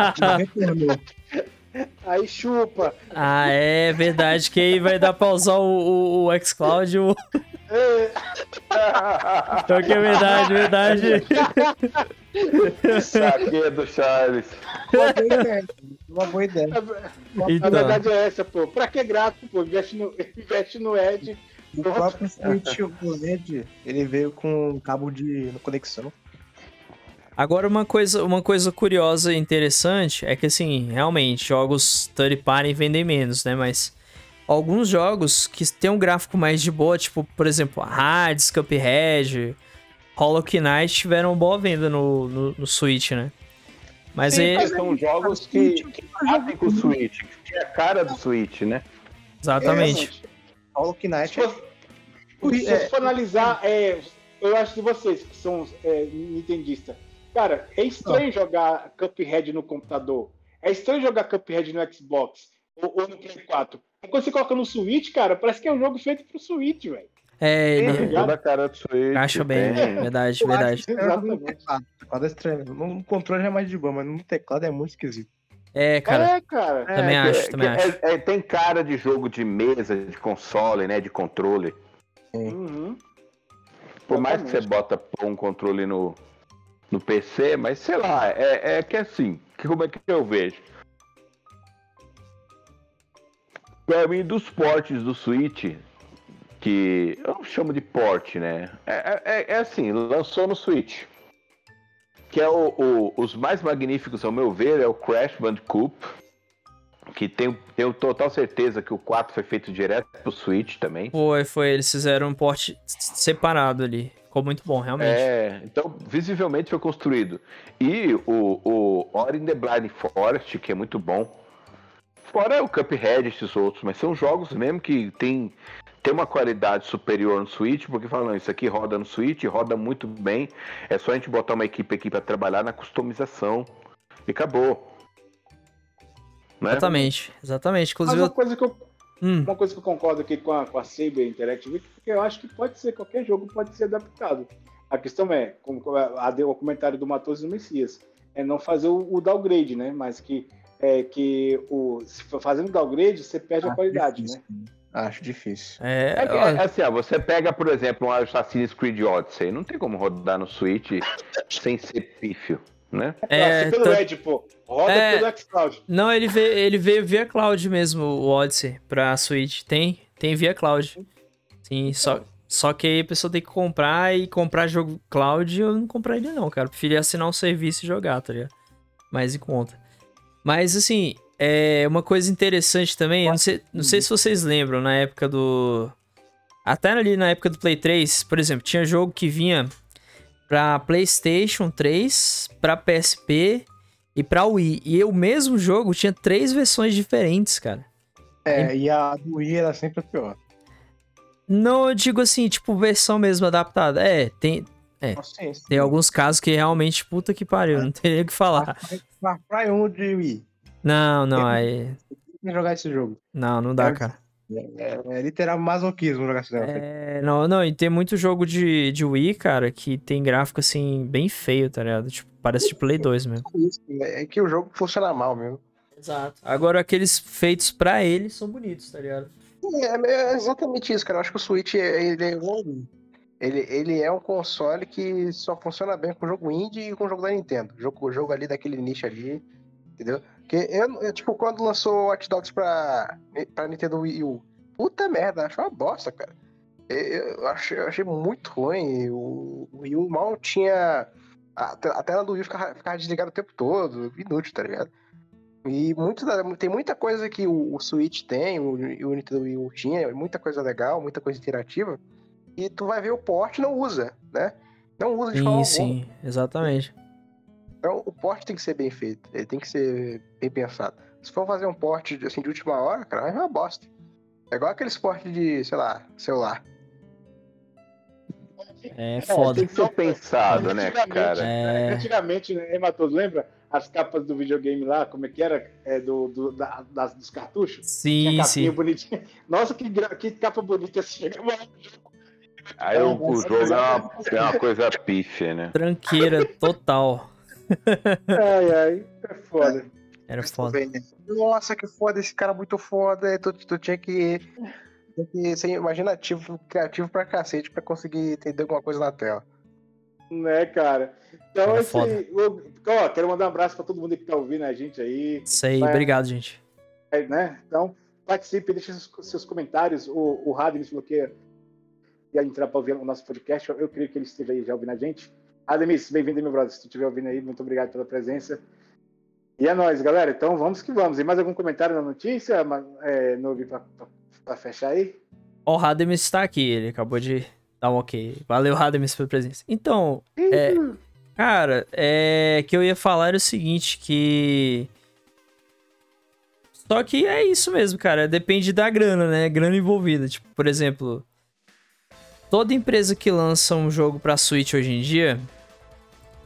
aí chupa. Ah, é verdade que aí vai dar pra usar o, o, o xCloud o... então que é verdade, verdade. Saquei do Charles. Uma boa ideia. Uma boa ideia. Então. A verdade é essa, pô. Pra que grato, pô? Investe no, investe no Edge. O próprio Switch OLED, ele veio com cabo de conexão. Agora uma coisa, uma coisa curiosa e interessante é que assim, realmente, jogos third party vendem menos, né? Mas alguns jogos que tem um gráfico mais de boa, tipo, por exemplo, Hades, Cuphead, Hollow Knight tiveram boa venda no, no, no Switch, né? Mas Sim, aí... são jogos que batem com o Switch, que é a cara do Switch, né? Exatamente. É, Hollow Knight... Se for, se é, for analisar, é, eu acho que vocês que são é, nintendistas, cara, é estranho jogar Cuphead no computador. É estranho jogar Cuphead no Xbox ou, ou no Play 4. Quando você coloca no Switch, cara, parece que é um jogo feito pro Switch, velho. É, ele... Toda a cara do Switch. Acha bem, é. verdade, verdade. Exatamente. Teclado é estranho. No controle é mais de boa, mas no teclado é muito esquisito. É, cara. É, cara. Também é, acho, também é, acho. É, tem cara de jogo de mesa, de console, né? De controle. Uhum. Por mais que você bota um controle no, no PC, mas sei lá, é, é que assim, como é que eu vejo? Pra mim, dos portes do Switch, que eu não chamo de porte, né? É, é, é, é assim, lançou no Switch. Que é o, o, os mais magníficos, ao meu ver, é o Crash Bandicoot. Que tem, tenho total certeza que o 4 foi feito direto pro Switch também. Foi, foi. Eles fizeram um porte separado ali. Ficou muito bom, realmente. É, então visivelmente foi construído. E o, o Ori in the Blind Forest, que é muito bom. Fora o Cuphead e esses outros, mas são jogos mesmo que tem, tem uma qualidade superior no Switch, porque falam, isso aqui roda no Switch, roda muito bem. É só a gente botar uma equipe aqui para trabalhar na customização e acabou. Né? Exatamente, exatamente. Inclusive, uma coisa que eu, hum. uma coisa que eu concordo aqui com a, com a Saber Interactive, porque eu acho que pode ser, qualquer jogo pode ser adaptado. A questão é, como a, o comentário do Matos do Messias, é não fazer o, o downgrade, né? Mas que é que o, fazendo downgrade, você perde Acho a qualidade, difícil. né? Acho difícil. É, é, é, assim, ó, você pega, por exemplo, um Assassin's Creed Odyssey, não tem como rodar no Switch sem ser pífio, né? É, assim, pelo tô... Ed, pô. Roda é... pelo xCloud. Não, ele veio, ele veio via cloud mesmo, o Odyssey, pra Switch. Tem, tem via cloud. Sim, só, só que aí a pessoa tem que comprar e comprar jogo cloud eu não compraria não, cara. Eu preferia assinar um serviço e jogar, tá ligado? Mais em conta. Mas assim, é uma coisa interessante também, não sei, não sei se vocês lembram, na época do. Até ali na época do Play 3, por exemplo, tinha jogo que vinha pra PlayStation 3, pra PSP e pra Wii. E o mesmo jogo tinha três versões diferentes, cara. É, e, e a do Wii era sempre a pior. Não, eu digo assim, tipo, versão mesmo adaptada. É, tem, é. Tem alguns casos que realmente, puta que pariu, é. não tem o que falar. Far Cry 1 de Wii. Não, não, aí. Tem que jogar esse jogo. Não, não dá, é, cara. É, é, literal masoquismo jogar esse jogo. É, não, não, e tem muito jogo de, de Wii, cara, que tem gráfico assim, bem feio, tá ligado? Tipo, parece de Play 2 mesmo. É que o jogo funciona mal mesmo. Exato. Agora, aqueles feitos pra ele são bonitos, tá ligado? É, é exatamente isso, cara. Eu acho que o Switch ele é igual Ele, ele é um console que só funciona bem com jogo indie e com jogo da Nintendo. Jogo, jogo ali daquele nicho ali, entendeu? Porque eu, eu tipo, quando lançou Watch Dogs pra, pra Nintendo Wii U, puta merda, achei uma bosta, cara. Eu, eu, achei, eu achei muito ruim. O, o Wii U mal tinha. A, a tela do Wii ficava, ficava desligada o tempo todo, inútil, tá ligado? E muito, tem muita coisa que o, o Switch tem, o, o Nintendo Wii U tinha, muita coisa legal, muita coisa interativa e tu vai ver o porte não usa, né? Não usa de sim, forma Sim, sim, exatamente. Então o porte tem que ser bem feito, ele tem que ser bem pensado. Se for fazer um porte assim, de última hora, cara, vai uma bosta. É igual aquele porte de, sei lá, celular. É foda. É, tem que ser pensado, né, cara? É... Antigamente, né, Matoso, lembra? As capas do videogame lá, como é que era? É, do, do da, das, dos cartuchos? Sim, Tinha sim. bonitinha. Nossa, que, que capa bonita. Chega, Aí o, o jogo é uma, é uma coisa pífia, né? Tranqueira total. ai, ai, é foda. Era foda. Nossa, que foda, esse cara é muito foda. Tu, tu tinha que, tinha que ser imaginativo, criativo pra cacete pra conseguir entender alguma coisa na tela. Né, cara? Então, é assim, ó, quero mandar um abraço pra todo mundo que tá ouvindo a gente aí. Isso aí, obrigado, gente. É, né? Então, participe, deixe seus, seus comentários. O, o Radin falou que e a entrar para ouvir o nosso podcast. Eu, creio que ele esteja aí já ouvindo a gente. Ademis, bem-vindo, meu brother. Se tu estiver ouvindo aí, muito obrigado pela presença. E é nóis, galera. Então vamos que vamos. E mais algum comentário na notícia, é, Novi, para fechar aí? o Rademis está aqui, ele acabou de dar um ok. Valeu, Rademis, pela presença. Então, é, cara, é, que eu ia falar era o seguinte, que... Só que é isso mesmo, cara. Depende da grana, né? Grana envolvida. Tipo, por exemplo, toda empresa que lança um jogo pra Switch hoje em dia,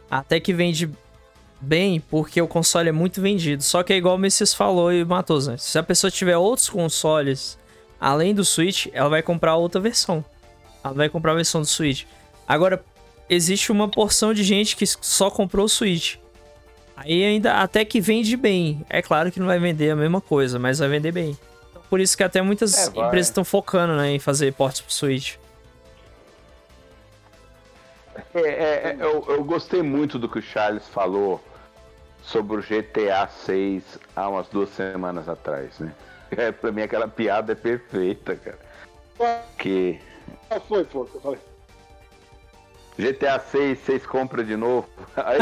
até que vende bem, porque o console é muito vendido. Só que é igual o Messias falou e matou, né? Se a pessoa tiver outros consoles além do Switch, ela vai comprar outra versão. Ela vai comprar a versão do Switch. Agora, existe uma porção de gente que só comprou o Switch. Aí ainda até que vende bem. É claro que não vai vender a mesma coisa, mas vai vender bem. Por isso que até muitas é, empresas estão focando né, em fazer ports pro Switch. É, é, é, eu, eu gostei muito do que o Charles falou sobre o GTA 6 há umas duas semanas atrás, né? É, pra mim aquela piada é perfeita, cara. Que. Ah, foi, eu falei. GTA 6, vocês compram de novo. Aí...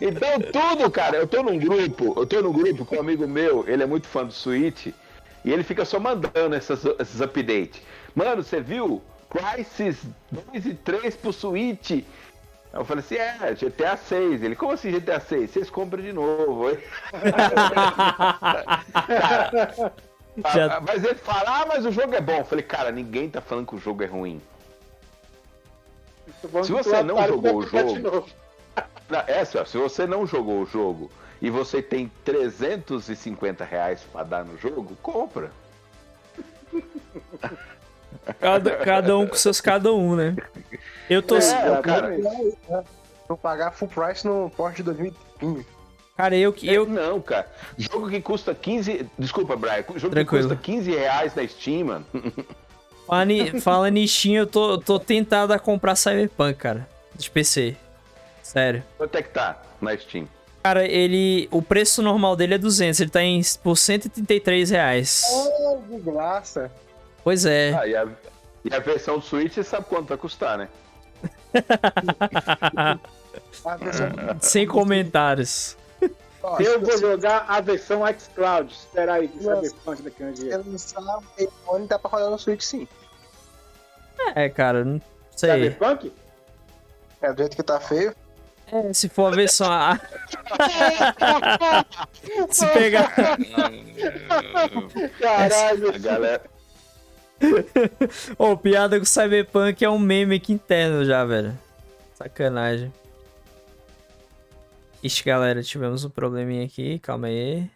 então tudo, cara, eu tô num grupo, eu tô num grupo com um amigo meu, ele é muito fã do Switch, e ele fica só mandando essas, esses updates. Mano, você viu? Crisis 2 e 3 pro Switch. Eu falei assim, é, GTA 6. Ele, como assim GTA 6? Vocês compram de novo. cara, Já... Mas ele fala, ah, mas o jogo é bom. Eu falei, cara, ninguém tá falando que o jogo é ruim. Se você não jogou o jogo. É, se você não jogou o jogo e você tem 350 reais pra dar no jogo, compra. Cada, cada um com seus cada um, né? Eu tô. É, eu, cara, vou pagar full price no Porsche de 2015. Cara, eu que. Eu... Não, cara. Jogo que custa 15. Desculpa, Brian. Jogo Tranquilo. que custa 15 reais na Steam, mano. Fala em Steam, eu tô, tô tentado a comprar Cyberpunk, cara. De PC. Sério. Quanto é que tá na Steam? Cara, ele. O preço normal dele é 200, ele tá em, por 133 reais. Oh, de graça. Pois é. Ah, e, a, e a versão do Switch você sabe quanto vai custar, né? Sem comentários. Eu vou jogar a versão xCloud. Espera aí, que Cyberpunk daqui a um dia. Eu dá pra rodar no Switch sim. É, cara, não sei. Cyberpunk? É, do jeito que tá feio. É, se for a versão A. se pegar. Caralho. A galera. Ô, oh, piada com Cyberpunk é um meme aqui interno já, velho. Sacanagem. Ixi, galera, tivemos um probleminha aqui. Calma aí.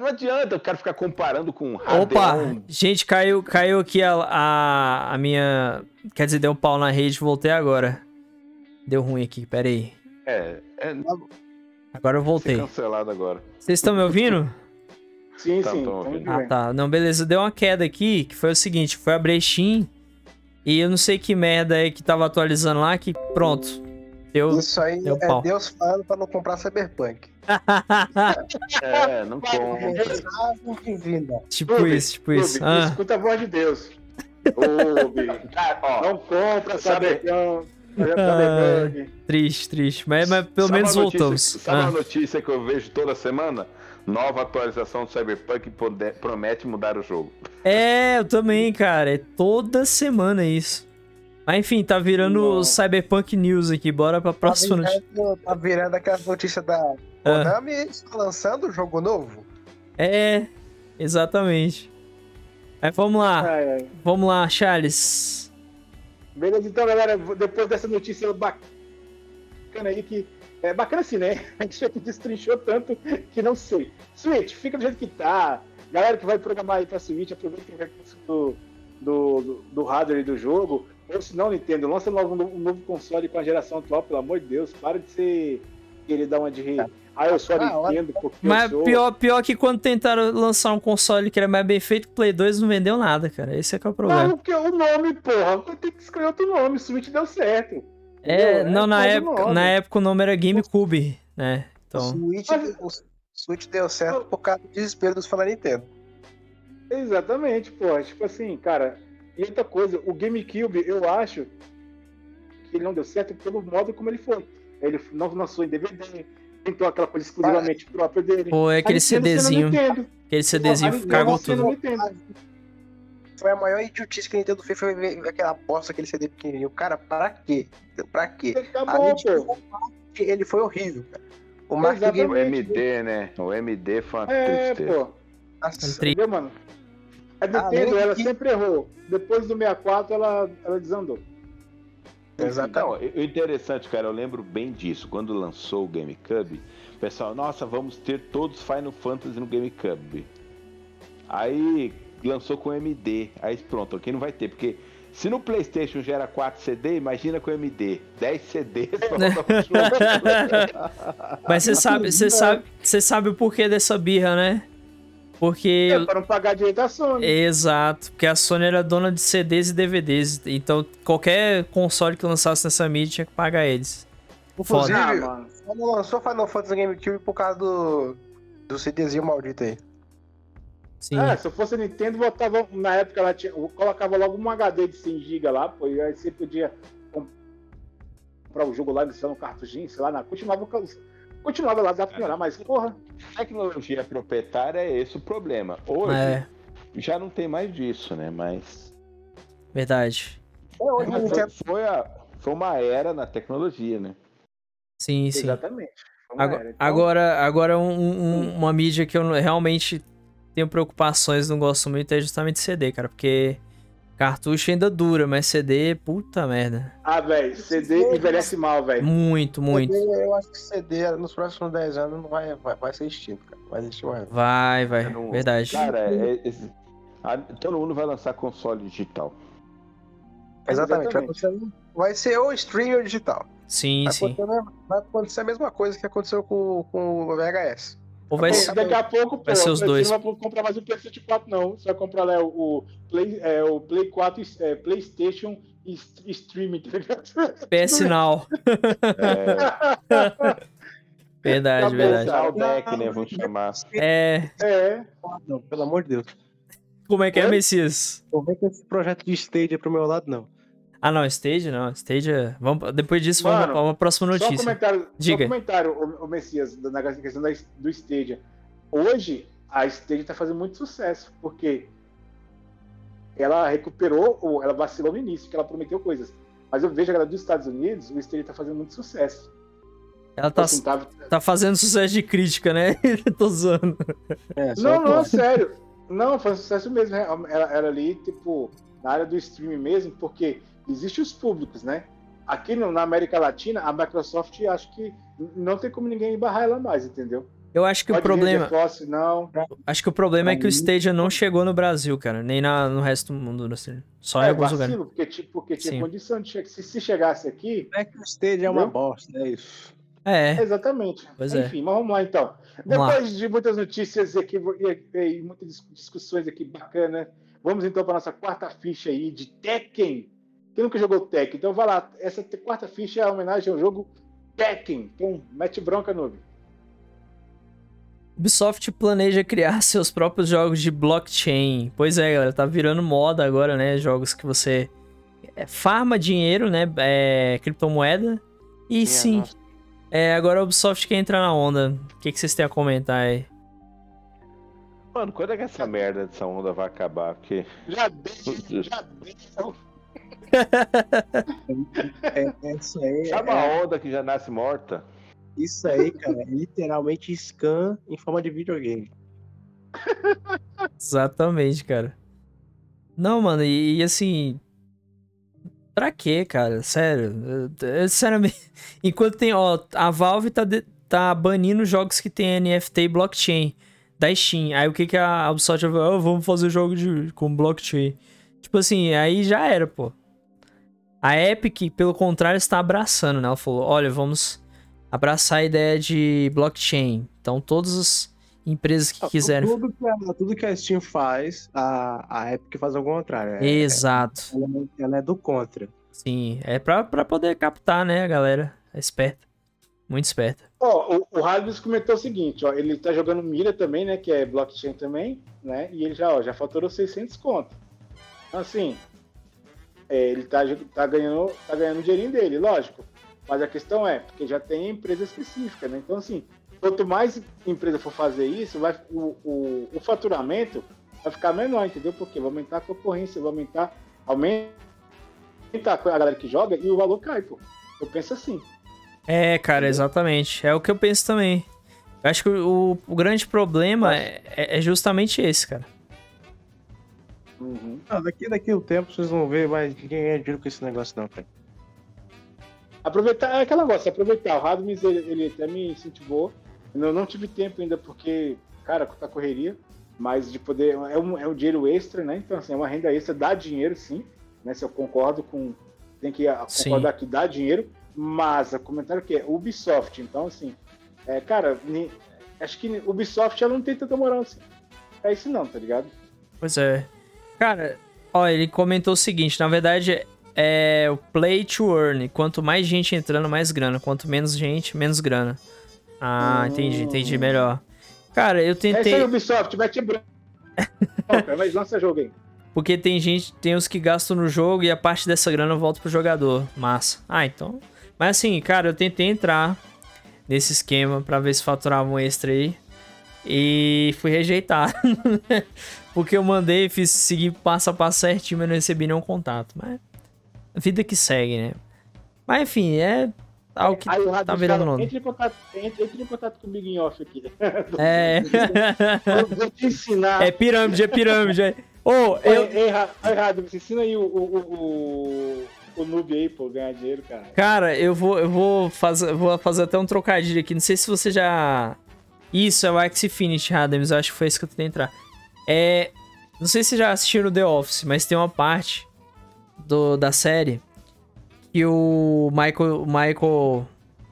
Não adianta o cara ficar comparando com Opa, gente, caiu, caiu aqui a, a, a, minha. Quer dizer, deu um pau na rede, voltei agora. Deu ruim aqui, pera aí. É, é... Agora eu voltei. cancelado agora. Vocês estão me ouvindo? Sim, tá, sim. Ah, tá. Não, beleza. Deu uma queda aqui, que foi o seguinte, foi a Brechim e eu não sei que merda é que tava atualizando lá, que pronto. Deu, Isso aí deu é pau. Deus falando pra não comprar Cyberpunk. é, não compra. tipo isso, tipo isso. Ah. Escuta a voz de Deus. Ô, não compra Cyberpunk. Ah, triste, triste. Mas, mas pelo sabe menos notícia, voltamos. Sabe ah. a notícia que eu vejo toda semana? Nova atualização do Cyberpunk promete mudar o jogo. É, eu também, cara. É toda semana isso. Mas enfim, tá virando Não. Cyberpunk News aqui. Bora pra próxima tá virando, notícia. Tá virando aquela notícia da. Konami ah. está lançando um jogo novo. É, exatamente. Mas vamos lá. Ai, ai. Vamos lá, Charles. Beleza, então, galera, depois dessa notícia bacana aí que. É bacana assim, né? A gente já destrinchou tanto que não sei. Switch, fica do jeito que tá. Galera que vai programar aí pra Switch, aproveita o recurso do, do, do, do hardware do jogo. Ou se não, Nintendo, lança logo um novo console com a geração atual, pelo amor de Deus. Para de ser. querer dar uma de. Ah, eu só ah, Nintendo porque Mas sou... pior, pior que quando tentaram lançar um console que era mais bem feito, o Play 2 não vendeu nada, cara. Esse é que é o problema. Não, porque o nome, porra, tem que escolher outro nome. Switch deu certo. É, não, é na época, na época o nome era GameCube, né? Então... O, Switch, o Switch deu certo por causa do desespero dos fãs da Nintendo. Exatamente, pô. Tipo assim, cara. E outra coisa, o GameCube, eu acho que ele não deu certo pelo modo como ele foi. Ele não lançou em DVD, tentou aquela coisa exclusivamente ah, própria dele. Pô, é aquele CDzinho. Aquele CDzinho cagou tudo. Foi a maior idiotice que a Nintendo fez, foi ver aquela bosta, aquele CD pequenininho. Cara, pra quê? Pra quê? Acabou, pô. Ele foi horrível, cara. O, o MD, né? O MD foi uma é, tristeza. Pô. Nossa, Entendeu, mano? A Nintendo, ela que... sempre errou. Depois do 64, ela, ela desandou. Exatamente. Então, o interessante, cara, eu lembro bem disso. Quando lançou o GameCube, o pessoal, nossa, vamos ter todos Final Fantasy no GameCube. Aí lançou com MD. Aí pronto, aqui não vai ter, porque se no PlayStation gera 4 CD, imagina com MD. 10 CDs. Mas você sabe, você sabe, você sabe o porquê dessa birra, né? Porque. É, para não pagar direito da Sony. Exato, porque a Sony era dona de CDs e DVDs. Então qualquer console que lançasse nessa mídia tinha que pagar eles. Inclusive, ah, mano. lançou Final Fantasy GameCube por causa do, do CDzinho maldito aí. Sim. É, se eu fosse Nintendo, botava, na época ela tinha, colocava logo um HD de 100 GB lá, pô, e aí você podia comprar o jogo lá, instalar um cartuchinho, sei lá, na, continuava Continuava lá, dá pra melhorar, mas porra. Tecnologia proprietária é esse o problema. Hoje é. já não tem mais disso, né? Mas. Verdade. É, hoje foi, foi, a, foi uma era na tecnologia, né? Sim, sim. Exatamente. Agora, então... agora, agora um, um, uma mídia que eu realmente tenho preocupações, não gosto muito, é justamente CD, cara, porque Cartucho ainda dura, mas CD, puta merda. Ah, velho, CD envelhece mal, velho. Muito, muito. CD, eu acho que CD nos próximos 10 anos não vai, vai, vai ser extinto, cara. Vai existir mais. Vai, vai, não... Verdade. Cara, é, é, a, todo mundo vai lançar console digital. Exatamente, Exatamente. Vai, vai ser ou stream ou digital. Sim, vai sim. vai acontecer a mesma coisa que aconteceu com, com o VHS. Ou vai ser, daqui a pouco, vai pô, ser os dois. Não vai comprar mais o PlayStation 4, não. Você vai comprar né, o, Play, é, o Play 4 é, PlayStation Streaming, tá ligado? PS Now. É. verdade, verdade. Deck, né? Vamos chamar. É. É. Não, pelo amor de Deus. Como é que é, é Messias? Não vem com esse projeto de Stadia pro meu lado, não. Ah, não, Stage não. Stage. É- vamos, depois disso, Mano, vamos para uma próxima notícia. Só um comentário, Diga. Só um comentário, o, o Messias, na questão da, do Stadia. Hoje, a Stadia está fazendo muito sucesso, porque ela recuperou, ela vacilou no início, que ela prometeu coisas. Mas eu vejo a galera dos Estados Unidos, o Stadia está fazendo muito sucesso. Ela tá, assim, tá... tá fazendo sucesso de crítica, né? Tô zoando. É, não, não, sério. Não, faz sucesso mesmo. Né? Ela, ela ali, tipo, na área do streaming mesmo, porque Existem os públicos, né? Aqui no, na América Latina, a Microsoft acho que não tem como ninguém barrar ela mais, entendeu? Eu acho que Pode o problema. Force, não. Acho que o problema é que o Stadia não chegou no Brasil, cara. Nem na, no resto do mundo. Assim. Só é, em alguns vacilo, lugares. Porque, tipo, porque tinha Sim. condição de chegar. Se, se chegasse aqui. É que o Stadia é uma bosta, é isso. É. Exatamente. Pois é. Enfim, é. mas vamos lá então. Vamos Depois lá. de muitas notícias aqui e, e, muitas discussões aqui bacanas, vamos então para nossa quarta ficha aí de Tekken. Quem nunca jogou Tekken? Então vai lá. Essa quarta ficha é a homenagem ao jogo Tekken. Então, mete bronca, noob. Ubisoft planeja criar seus próprios jogos de blockchain. Pois é, galera, tá virando moda agora, né? Jogos que você é, farma dinheiro, né? É, criptomoeda. E sim, é, agora a Ubisoft quer entrar na onda. O que, que vocês têm a comentar aí? Mano, quando é que essa merda dessa onda vai acabar? Porque. Já deu, já deu. É, é isso aí. Sabe é... a onda que já nasce morta? Isso aí, cara, é literalmente scan em forma de videogame. Exatamente, cara. Não, mano, e, e assim. Pra quê, cara? Sério. Sinceramente. Enquanto tem, ó, a Valve tá, de, tá banindo jogos que tem NFT e blockchain da Steam. Aí o que que a Ubisoft vai oh, vamos fazer jogo de, com blockchain. Tipo assim, aí já era, pô. A Epic, pelo contrário, está abraçando, né? Ela falou: olha, vamos abraçar a ideia de blockchain. Então, todas as empresas que quiserem. Tudo que, a, tudo que a Steam faz, a, a Epic faz ao contrário. É, Exato. É, ela, ela, é do contra. Sim, é pra, pra poder captar, né, a galera? É esperta. Muito esperta. Ó, oh, o, o comentou o seguinte, ó, ele tá jogando Mira também, né, que é blockchain também, né, e ele já, ó, já faturou 600 conto. Então, assim, é, ele tá, tá, ganhando, tá ganhando o dinheirinho dele, lógico. Mas a questão é, porque já tem empresa específica, né? Então, assim, quanto mais empresa for fazer isso, vai, o, o, o faturamento vai ficar menor, entendeu? Porque vai aumentar a concorrência, vai aumentar, aumenta a galera que joga e o valor cai, pô. Eu penso assim. É, cara, exatamente. É o que eu penso também. Eu acho que o, o grande problema é, é, é justamente esse, cara. Uhum. Ah, daqui, daqui o tempo vocês vão ver mais ninguém ganha dinheiro com esse negócio não, cara. Aproveitar, é aquela negócio, aproveitar. O Radmis, ele, ele até me incentivou. Eu não tive tempo ainda porque, cara, tá correria, mas de poder. É um, é um dinheiro extra, né? Então, assim, é uma renda extra, dá dinheiro, sim. Né? Se eu concordo com. Tem que concordar sim. que dá dinheiro, mas o comentário que é Ubisoft. Então, assim, é, cara, acho que Ubisoft ela não tem tanta moral assim. É isso não, tá ligado? Pois é. Cara, ó, ele comentou o seguinte: na verdade, é o play to earn. Quanto mais gente entrando, mais grana. Quanto menos gente, menos grana. Ah, entendi, entendi melhor. Cara, eu tentei. É isso aí, Ubisoft, mete branco. mas lança jogo aí. Porque tem gente, tem os que gastam no jogo e a parte dessa grana volta pro jogador. Massa. Ah, então. Mas assim, cara, eu tentei entrar nesse esquema para ver se faturava um extra aí. E fui rejeitado. Porque eu mandei, fiz seguir passo a passo certinho, mas não recebi nenhum contato. Mas vida que segue, né? Mas enfim, é algo que Aí, tá virando nome. Entre em contato, entre, entre em contato comigo em off aqui. É. vou te ensinar. É pirâmide, é pirâmide. É... Oh, eu... É, é errado, você ensina aí o, o, o, o noob aí, pô, ganhar dinheiro, cara. Cara, eu vou, eu vou, fazer, vou fazer até um trocadilho aqui. Não sei se você já. Isso, é o Axie Infinity, Adams. Eu acho que foi isso que eu tentei entrar. É. Não sei se já assistiram The Office, mas tem uma parte do, da série que o Michael, o Michael,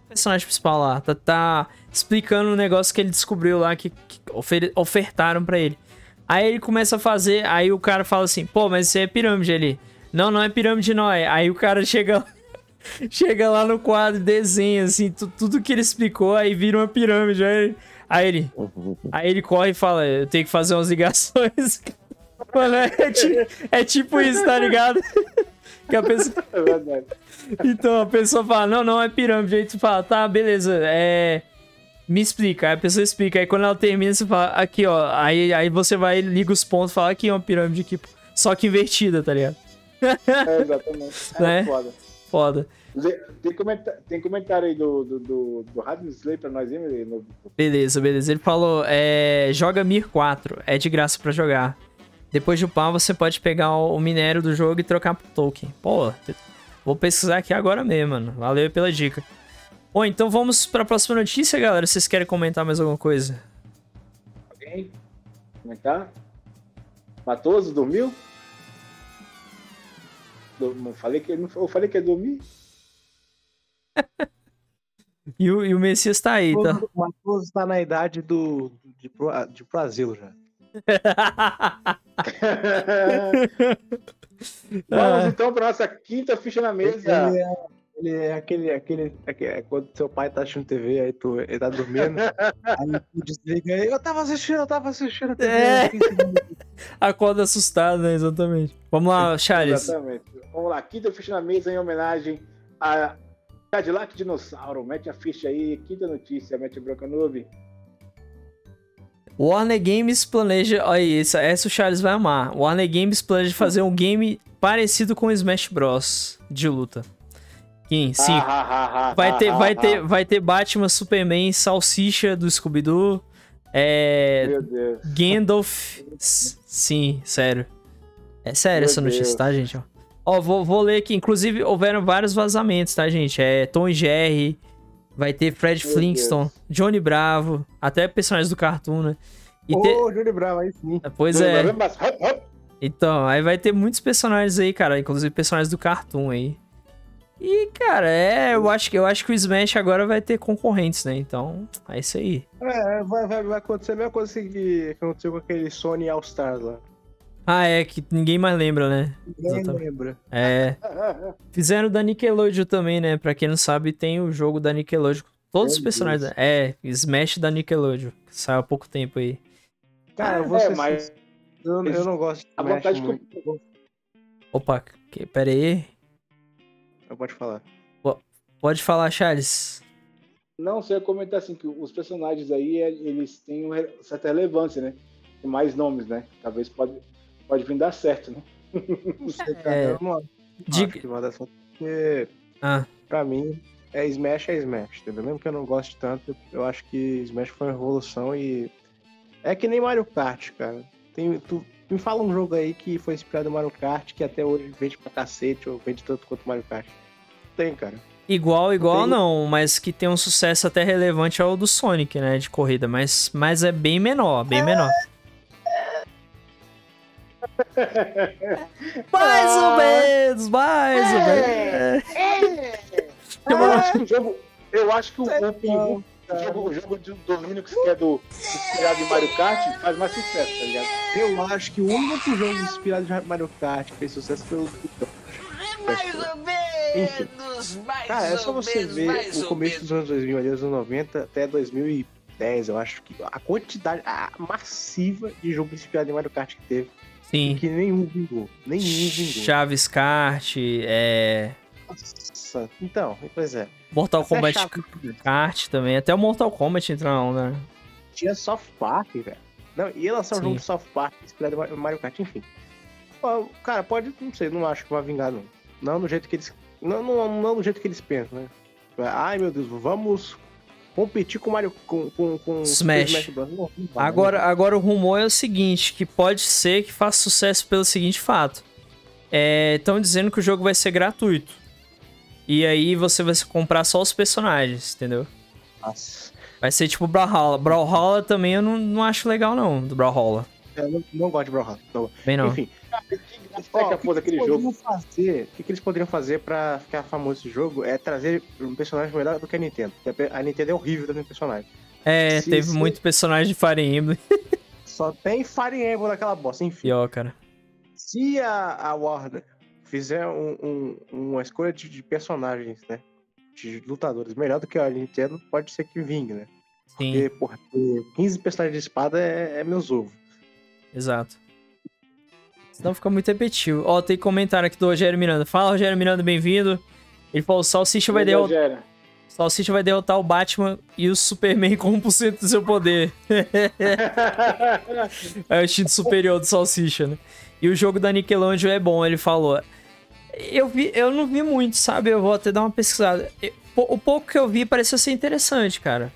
personagem principal lá, tá, tá explicando um negócio que ele descobriu lá que, que ofer, ofertaram para ele. Aí ele começa a fazer, aí o cara fala assim, pô, mas isso é pirâmide ali. Não, não é pirâmide não, é. Aí o cara chega chega lá no quadro, desenha assim, tudo que ele explicou, aí vira uma pirâmide. Aí, aí ele aí ele corre e fala, eu tenho que fazer umas ligações. Mano, é, é, tipo isso, tá ligado? que a pessoa... É verdade. Então a pessoa fala, não, não é pirâmide. Aí tu fala, tá, beleza, é. Me explica. Aí a pessoa explica. Aí quando ela termina, você fala, aqui, ó. Aí, aí você vai, liga os pontos fala, aqui é uma pirâmide aqui. Só que invertida, tá ligado? É, exatamente. É né? foda. Foda. Tem, comentário, tem comentário aí do, do, do, do Slay pra nós, hein, no... Beleza, beleza. Ele falou, é, joga Mir 4, é de graça pra jogar. Depois de upar, você pode pegar o minério do jogo e trocar por token. Pô, vou pesquisar aqui agora mesmo, mano. Valeu pela dica. Bom, então vamos para a próxima notícia, galera. Vocês querem comentar mais alguma coisa? Alguém? Comentar? Matoso, dormiu? Não falei que eu falei que ia dormir? e, o, e o Messias tá aí, tá? O Matoso tá na idade do, de, pro, de pro asilo já. Vamos ah. então para nossa quinta ficha na mesa. É, ele é aquele, aquele, aquele, é quando seu pai tá assistindo TV, aí tu, ele tá dormindo, aí tu desliga aí, eu tava assistindo, eu tava assistindo a TV. É. Acorda assustado, né? Exatamente. Vamos lá, Charles. Exatamente. Vamos lá, quinta ficha na mesa em homenagem a Cadillac Dinossauro. Mete a ficha aí, quinta notícia, mete Branca Noob. Warner Games planeja. Olha aí, essa, essa o Charles vai amar. Warner Games planeja fazer um game parecido com Smash Bros. de luta. Sim, vai ter, vai ter, vai ter Batman, Superman, Salsicha do Scooby-Doo. É. Meu Deus. Gandalf. Sim, sério. É sério Meu essa notícia, Deus. tá, gente? Ó, vou, vou ler aqui. Inclusive, houveram vários vazamentos, tá, gente? É Tom e Jerry. Vai ter Fred Meu Flintstone, Deus. Johnny Bravo, até personagens do Cartoon, né? E oh, te... Johnny Bravo, aí sim. Pois Johnny é. Então, aí vai ter muitos personagens aí, cara. Inclusive personagens do Cartoon aí. E, cara, é, eu acho, eu acho que o Smash agora vai ter concorrentes, né? Então, é isso aí. É, vai, vai, vai acontecer a mesma coisa que aconteceu com aquele Sony All Stars lá. Ah, é, que ninguém mais lembra, né? Ninguém Exatamente. lembra. É. Fizeram da Nickelodeon também, né? Pra quem não sabe, tem o jogo da Nickelodeon. Todos Meu os personagens. Deus. É, Smash da Nickelodeon. Que saiu há pouco tempo aí. Cara, você. É, mas... Eu, eu, não gosto de Smash. A vontade muito. Que... Opa, que, pera aí. Pode falar. Pode falar, Charles. Não, você ia comentar assim, que os personagens aí, eles têm uma certa relevância, né? Tem mais nomes, né? Talvez pode pode vir dar certo, né? Não sei, cara. É... Eu não Diga... acho que vai dar certo, porque ah. pra mim é Smash é Smash, entendeu? Mesmo que eu não goste tanto, eu acho que Smash foi uma revolução e é que nem Mario Kart, cara. Tem, tu, me fala um jogo aí que foi inspirado no Mario Kart que até hoje vende pra cacete ou vende tanto quanto Mario Kart. Tem, cara. Igual, igual não, mas que tem um sucesso até relevante é o do Sonic, né, de corrida, mas, mas é bem menor, bem é... menor. mais ou menos, mais ou é, menos. É. Eu acho que o jogo. Eu acho que o, o, o jogo, o jogo do Linux, que é do inspirado em Mario Kart, faz mais sucesso, tá ligado? Eu acho que o único jogo inspirado em Mario Kart que fez sucesso foi o mais ou menos, mais Cara, é só você menos, ver o começo dos anos 2000, ali, anos 90 até 2010, eu acho que a quantidade a massiva de jogo inspirado em Mario Kart que teve. Sim. Que nenhum vingou. Nenhum vingou. Chaves Kart, é. Nossa, então, pois é. Mortal Até Kombat Kart também. Até o Mortal Kombat entra na onda, né? Tinha Soft Park, velho. Não, ia lançar um jogo de Soft Park inspirado em Mario Kart, enfim. Cara, pode, não sei, não acho que vai vingar, não. Não do jeito que eles. Não, não, não do jeito que eles pensam, né? Ai meu Deus, vamos competir com Mario com, com, com Smash. Smash Bros. Não, não vai, agora, agora o rumor é o seguinte, que pode ser que faça sucesso pelo seguinte fato. Estão é, dizendo que o jogo vai ser gratuito. E aí você vai comprar só os personagens, entendeu? Nossa. Vai ser tipo Brawlhalla. Brawlhalla também eu não, não acho legal não, do Brawlhalla. Eu não, não gosto de Brawlhalla. Bem não. Enfim, Ó, o que, daquele jogo. Fazer, o que, que, eles poderiam fazer pra ficar famoso esse jogo é trazer um personagem melhor do que a Nintendo. A Nintendo é horrível trazendo personagem. É, se, teve se... muito personagem de Fire Emblem. Só tem Fire Emblem naquela bosta, enfim. Pior, cara. Se a, a Warner fizer um, um, uma escolha de, de, personagens, né? De lutadores melhor do que a Nintendo, pode ser que vingue, né? Sim. Porque, porra, 15 personagens de espada é, é meus ovos. Exato. Senão fica muito repetitivo. Ó, tem comentário aqui do Rogério Miranda. Fala, Rogério Miranda, bem-vindo. Ele falou: Salsicha vai derrotar. Salsicha vai derrotar o Batman e o Superman com 1% do seu poder. é o instinto superior do Salsicha, né? E o jogo da Nickelodeon é bom, ele falou. Eu, vi, eu não vi muito, sabe? Eu vou até dar uma pesquisada. O pouco que eu vi pareceu ser interessante, cara.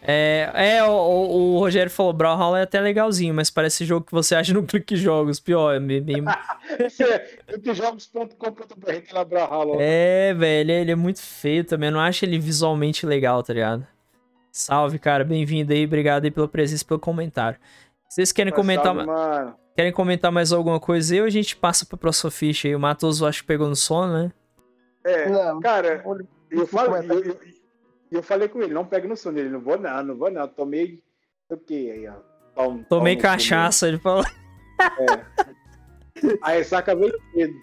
É, é o, o, Rogério falou, Brawlhalla é até legalzinho, mas parece jogo que você acha no Clique Jogos, pior, é bem... Cliquejogos.com.br lá Brawlhalla. É, velho, ele é muito feio também, eu não acho ele visualmente legal, tá ligado? Salve, cara, bem-vindo aí, obrigado aí pela presença e pelo comentário. Vocês querem Mas comentar... Salve, querem comentar mais alguma coisa aí ou a gente passa pra próxima ficha aí? O Matoso acho que pegou no sono, né? É, não, cara, eu, falo, eu, eu, eu, falei com ele, não pega no sono. Ele, não vou não, não vou não. Tomei o quê aí, ó? Tom, Tomei tom, cachaça, ele falou. É. A ressaca veio cedo.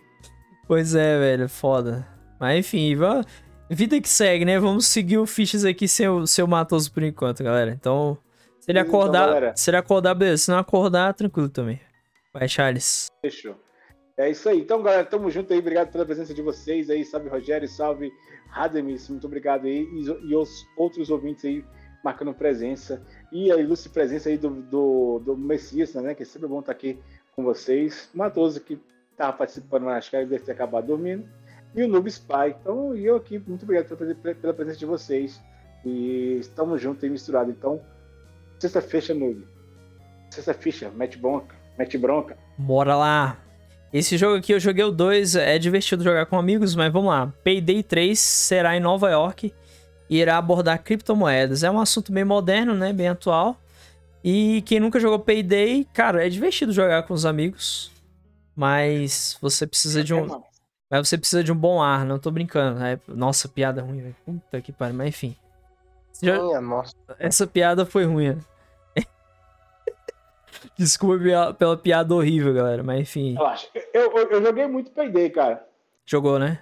Pois é, velho, foda. Mas enfim, vamos... vida que segue, né? Vamos seguir o Fiches aqui sem o seu Matoso por enquanto, galera. Então, se ele acordar, então, se ele acordar, beleza. Se não acordar, tranquilo também. Vai, Charles. Fechou. É isso aí. Então, galera, tamo junto aí. Obrigado pela presença de vocês aí. Salve, Rogério. Salve, Rademis. Muito obrigado aí. E, e os outros ouvintes aí marcando presença. E a ilustre presença aí do, do, do Messias, né? Que é sempre bom estar aqui com vocês. Matoso, que estava participando, mas acho que deve ter acabado dormindo. E o Noob Spy. Então, e eu aqui, muito obrigado pela, pela presença de vocês. E estamos juntos aí misturado. Então, sexta fecha, Noob. Sexta ficha, mete bronca. Mete bronca. Bora lá. Esse jogo aqui eu joguei o 2, é divertido jogar com amigos, mas vamos lá. Payday 3 será em Nova York e irá abordar criptomoedas. É um assunto bem moderno, né? Bem atual. E quem nunca jogou Payday, cara, é divertido jogar com os amigos. Mas você precisa de um. Mas você precisa de um bom ar, não tô brincando. É... Nossa, piada ruim, velho. Puta que pariu, mas enfim. Já... nossa. Essa piada foi ruim, né? Desculpa pela piada horrível, galera, mas enfim. Eu, eu, eu joguei muito Payday, cara. Jogou, né?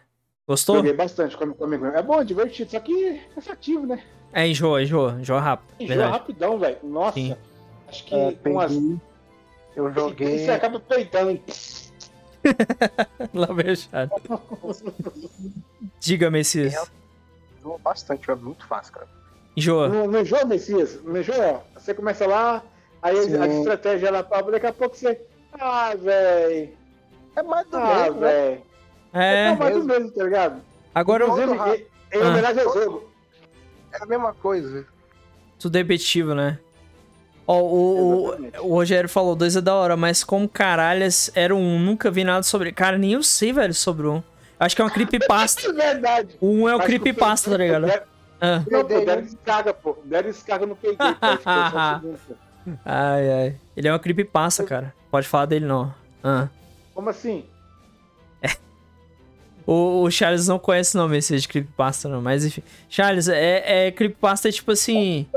Gostou? Joguei bastante com amigo. É bom, é divertido, só que é cansativo, né? É, enjoa, enjoa, enjoa rápido. Enjoa verdade. rapidão, velho. Nossa. Sim. Acho que é, com as... Eu joguei. Você acaba peitando, hein? Lá fechado. Diga, Messias. Enjoa bastante, é muito fácil, cara. Enjoa. Não, não enjoa, Messias. Não enjoa. Você começa lá, Aí Sim. a estratégia ela fala, daqui a pouco você. Ah, velho. É mais do ah, mesmo, né? É, é mais do mesmo, tá ligado? Agora Inclusive, em, em ah. homenagem ao jogo. É a mesma coisa. Tudo repetitivo, né? Ó, o, o, o, Rogério falou, dois é da hora, mas como caralhas era um, nunca vi nada sobre. Cara, nem eu sei, velho, sobre um. Acho que é uma creepypasta. é verdade. O um é o creepypasta, tá ligado? Ah. Não, pô, deram descarga, pô. Deram descarga no peito. Ai, ai. Ele é uma creepypasta, cara. Pode falar dele, não. Ah. Como assim? É. O, o, Charles não conhece não esse de creepypasta, não. Mas enfim. Charles, é, é creepypasta tipo assim...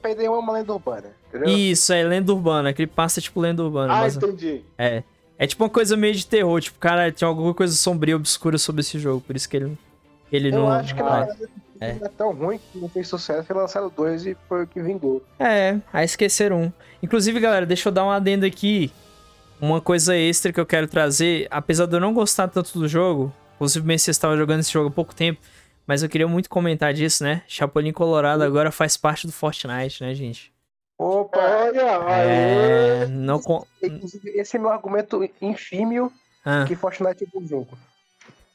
Perder uma lenda urbana, entendeu? Isso, é lenda urbana. Creepypasta é tipo lenda urbana. Ah, mas... entendi. É. É tipo uma coisa meio de terror. Tipo, cara, tinha alguma coisa sombria, obscura sobre esse jogo. Por isso que ele, ele Eu não... acho que ah. não é. é tão ruim que não fez sucesso, foi lançado dois e foi o que vingou. É, a esquecer um. Inclusive, galera, deixa eu dar um adendo aqui. Uma coisa extra que eu quero trazer, apesar de eu não gostar tanto do jogo, inclusive o Messias estava jogando esse jogo há pouco tempo, mas eu queria muito comentar disso, né? Chapolin Colorado agora faz parte do Fortnite, né, gente? Opa, olha! É, não com... Esse é meu argumento infímio ah. que Fortnite é bom jogo.